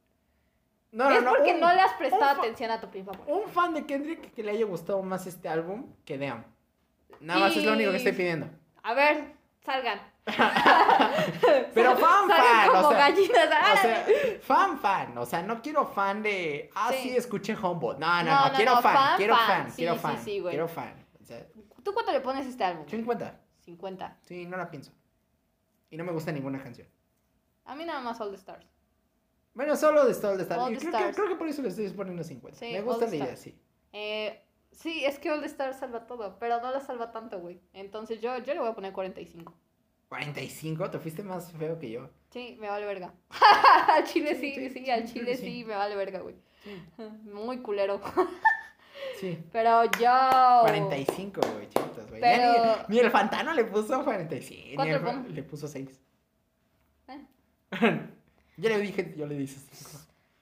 No, no, es no. porque un, no le has prestado atención a tu pimpa por un fan de Kendrick que le haya gustado más este álbum que Damn. Nada más es lo único que estoy pidiendo. A ver, salgan. Pero fan, fan. como o sea, gallinas. O sea, fan, fan. O sea, no quiero fan de. Ah, Sí. sí, escuché Humboldt. No, no, No, no. quiero no, fan, fan, quiero fan. Sí, quiero fan. sí, güey. quiero fan. O sea, ¿Tú cuánto le pones a este álbum? 50. 50. Sí, no la pienso. Y no me gusta ninguna canción. A mí nada más All the Stars. Bueno, solo de All the Stars. All the creo, que, Stars. creo que por eso le estoy poniendo 50. Sí, me gusta la idea, sí. Eh, sí, es que All the Stars salva todo, pero no la salva tanto, güey. Entonces yo, yo le voy a poner 45. 45, te fuiste más feo que yo. Sí, me vale verga. al chile sí, Sí, sí, sí, al chile sí. sí, me vale verga, güey. Muy culero. Sí. Pero yo... 45, güey, chiquitos, güey. Ya Pero- Ni, ni el Fantano le puso 45. Ni ¿Cuánto el le le puso 6. Eh. yo le dije, yo le dije 5.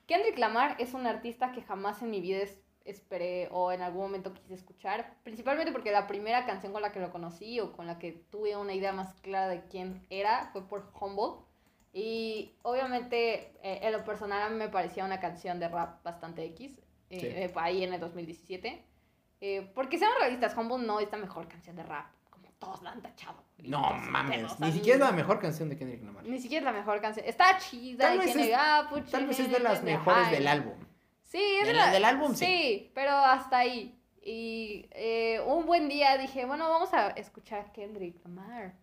Kendrick Lamar es un artista que jamás en mi vida es- esperé o en algún momento quise escuchar, principalmente porque la primera canción con la que lo conocí o con la que tuve una idea más clara de quién era fue por Humble. Y obviamente eh, en lo personal a mí me parecía una canción de rap bastante X, eh, Sí. eh, ahí en el 2017. Eh, porque seamos realistas, Humble no es la mejor canción de rap, como todos la han tachado. No mames, pero, o sea, ni siquiera es la mejor canción de Kendrick Lamar. Ni siquiera es la mejor canción. Está chida Tal y vez tiene es- Tal vez es de las mejores hype. del álbum. Sí, es de la- del álbum, sí. sí. pero hasta ahí. Y eh, un buen día dije, bueno, vamos a escuchar a Kendrick Lamar.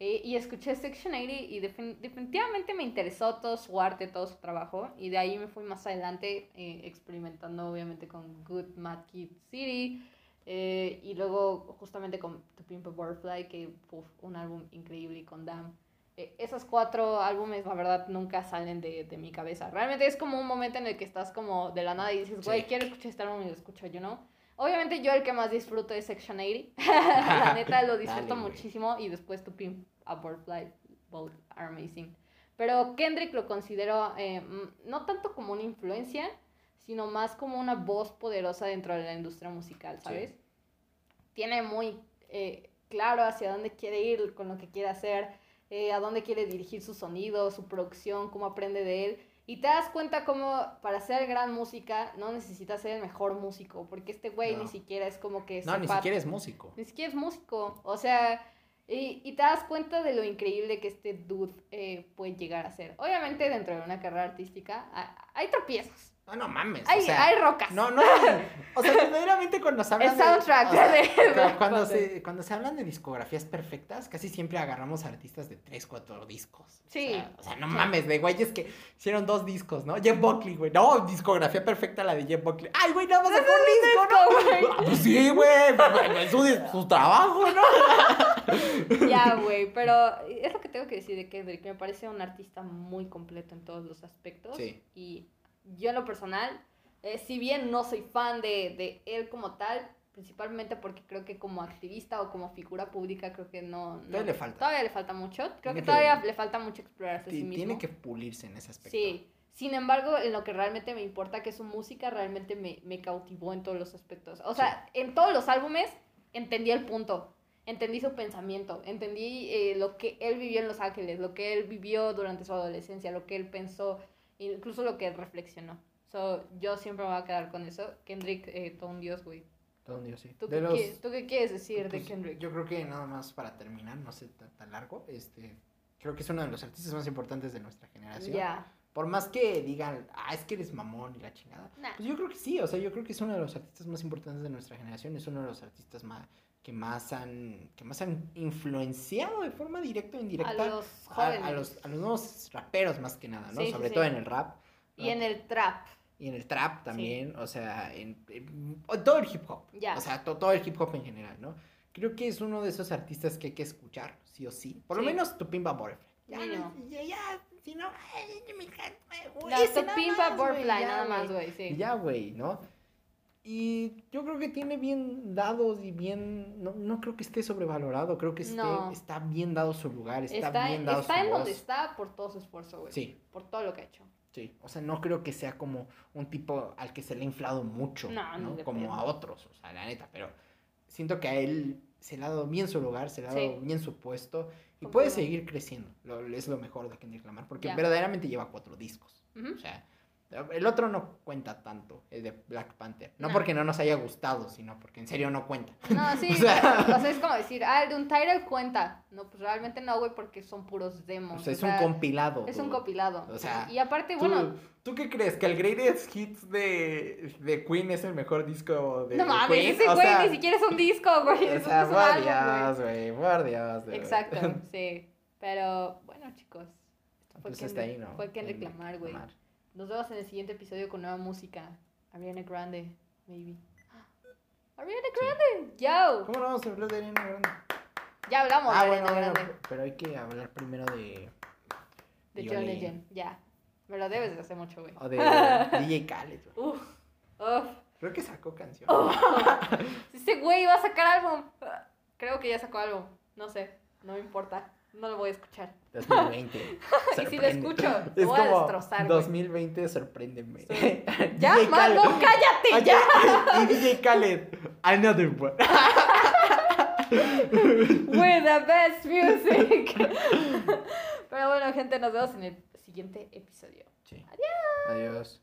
Eh, y escuché Section 80 y defin- definitivamente me interesó todo su arte, todo su trabajo. Y de ahí me fui más adelante eh, experimentando obviamente con Good Mad Kid City. eh, y luego justamente con To Pimp a Butterfly, que fue un álbum increíble, y con Damn. Eh, esos cuatro álbumes, la verdad, nunca salen de, de mi cabeza. Realmente es como un momento en el que estás como de la nada y dices, güey, Sí. quiero escuchar este álbum y lo escucho, yo no. Obviamente yo el que más disfruto es Section 80. la neta lo disfruto Dale, muchísimo y después To Pimp a Butterfly, both are amazing. Pero Kendrick lo considero eh, no tanto como una influencia, sino más como una voz poderosa dentro de la industria musical, ¿sabes? Tiene muy eh, claro hacia dónde quiere ir, con lo que quiere hacer, eh, a dónde quiere dirigir su sonido, su producción, cómo aprende de él. Y te das cuenta como para hacer gran música no necesitas ser el mejor músico, porque este güey No. ni siquiera es como que... No, ni siquiera es músico. Ni siquiera es músico. O sea, y, y te das cuenta de lo increíble que este dude eh, puede llegar a ser. Obviamente dentro de una carrera artística ha- hay tropiezos, No, no mames. hay, o sea, hay rocas. No, no. O sea, verdaderamente cuando se habla El soundtrack de. o sea, de- cuando, se, cuando se hablan de discografías perfectas, casi siempre agarramos artistas de 3, 4 discos. Sí. O sea, o sea, no mames, de güeyes que hicieron dos discos, ¿no? Jeff Buckley, güey. No, discografía perfecta la de Jeff Buckley. Ay, güey, nada más un disco, ¿no? güey. Ah, pues sí, güey. pues, su, su trabajo, ¿no? Ya, güey, pero es lo que tengo que decir de Kendrick. Me parece un artista muy completo en todos los aspectos. Sí. Y yo en lo personal, eh, si bien no soy fan de, de él como tal, principalmente porque creo que como activista o como figura pública creo que no... no- Todavía le falta. Todavía le falta mucho. Creo Tiene que que- todavía le falta mucho explorarse a sí mismo. Tiene que pulirse en ese aspecto. Sí. Sin embargo, en lo que realmente me importa, que su música realmente me, me cautivó en todos los aspectos. O sea, en todos los álbumes entendí el punto, entendí su pensamiento, entendí eh, lo que él vivió en Los Ángeles, lo que él vivió durante su adolescencia, lo que él pensó, incluso lo que reflexionó. So, yo siempre me voy a quedar con eso. Kendrick, eh, todo un dios, güey. Todo un dios, sí. ¿Tú, De qué los- quieres- ¿Tú qué quieres decir de Pues, Kendrick? Yo creo que nada más para terminar, no sé tan, tan largo, este, creo que es uno de los artistas más importantes de nuestra generación. Ya. Por más que digan, ah, es que eres mamón y la chingada. Nah. Pues yo creo que sí, o sea, yo creo que es uno de los artistas más importantes de nuestra generación, es uno de los artistas más que más han que más han influenciado de forma directa o indirecta A los a- jóvenes. a los, a los nuevos raperos más que nada, ¿no? Sí, sí, Sobre sí. todo en el rap. Y en el trap. Y en el trap también, o sea, en, en- todo el hip hop. Ya. O sea, to- todo el hip hop en general, ¿no? Creo que es uno de esos artistas que hay que escuchar, sí o sí. Por lo Sí. menos tu Pimba Butterfly. Ya, Mínimo. ya, ya, si no, ay, me encanta, güey, No, tu más, Butterfly, nada más, güey. sí. Ya, güey, ¿no? Y yo creo que tiene bien dados y bien. No, no creo que esté sobrevalorado. Creo que esté, No. está bien dado su lugar. Está, Está, bien dado está su en donde está por todo su esfuerzo, güey. Sí, Por todo lo que ha hecho. sí. O sea, no creo que sea como un tipo al que se le ha inflado mucho. No, No, Como a otros, o sea, la neta. Pero siento que a él se le ha dado bien su lugar, se le ha dado Sí. bien su puesto. Y puede seguir creciendo. Lo- es lo mejor de Kendrick Lamar. Porque verdaderamente lleva cuatro discos. Ujú. O sea, el otro no cuenta tanto, el de Black Panther. No, No. porque no nos haya gustado, sino porque en serio no cuenta. No, sí, O sea- o sea, es como decir, ah, el de un title cuenta. No, pues realmente no, güey, porque son puros demos. O sea, es o sea, un compilado. Es un compilado. O sea, y aparte, ¿Tú, bueno, ¿Tú qué crees? ¿Que el Greatest Hits de, de Queen es el mejor disco de no mames, Queen? ese O güey sea, ni siquiera es un disco, güey. O sea, por Dios, güey, por Dios. Exacto, sí. Pero, bueno, chicos. Fue Pues hasta Kendrick, ahí, ¿no? fue Kendrick Lamar, güey. Nos vemos en el siguiente episodio con nueva música. Ariana Grande, maybe. Ariana Grande, yo. ¿Cómo no vamos a hablar de Ariana Grande? Ya hablamos Ah, de Ariana bueno, Grande. pero hay que hablar primero de... De John John Legend. Ya. Me lo debes de hace mucho, güey. O de DJ Khaled, güey. Uf, uf. Creo que sacó canción. Ese güey va a sacar álbum. Creo que ya sacó álbum. No sé, no me importa. No lo voy a escuchar. 2020. Y si lo escucho, lo Es voy a como destrozar, güey. 2020, sorpréndeme. Sí. Ya, Khaled. cállate, Oye, ya. Y DJ Khaled, another one. With the best music. Pero bueno, gente, nos vemos en el siguiente episodio. Sí. Adiós.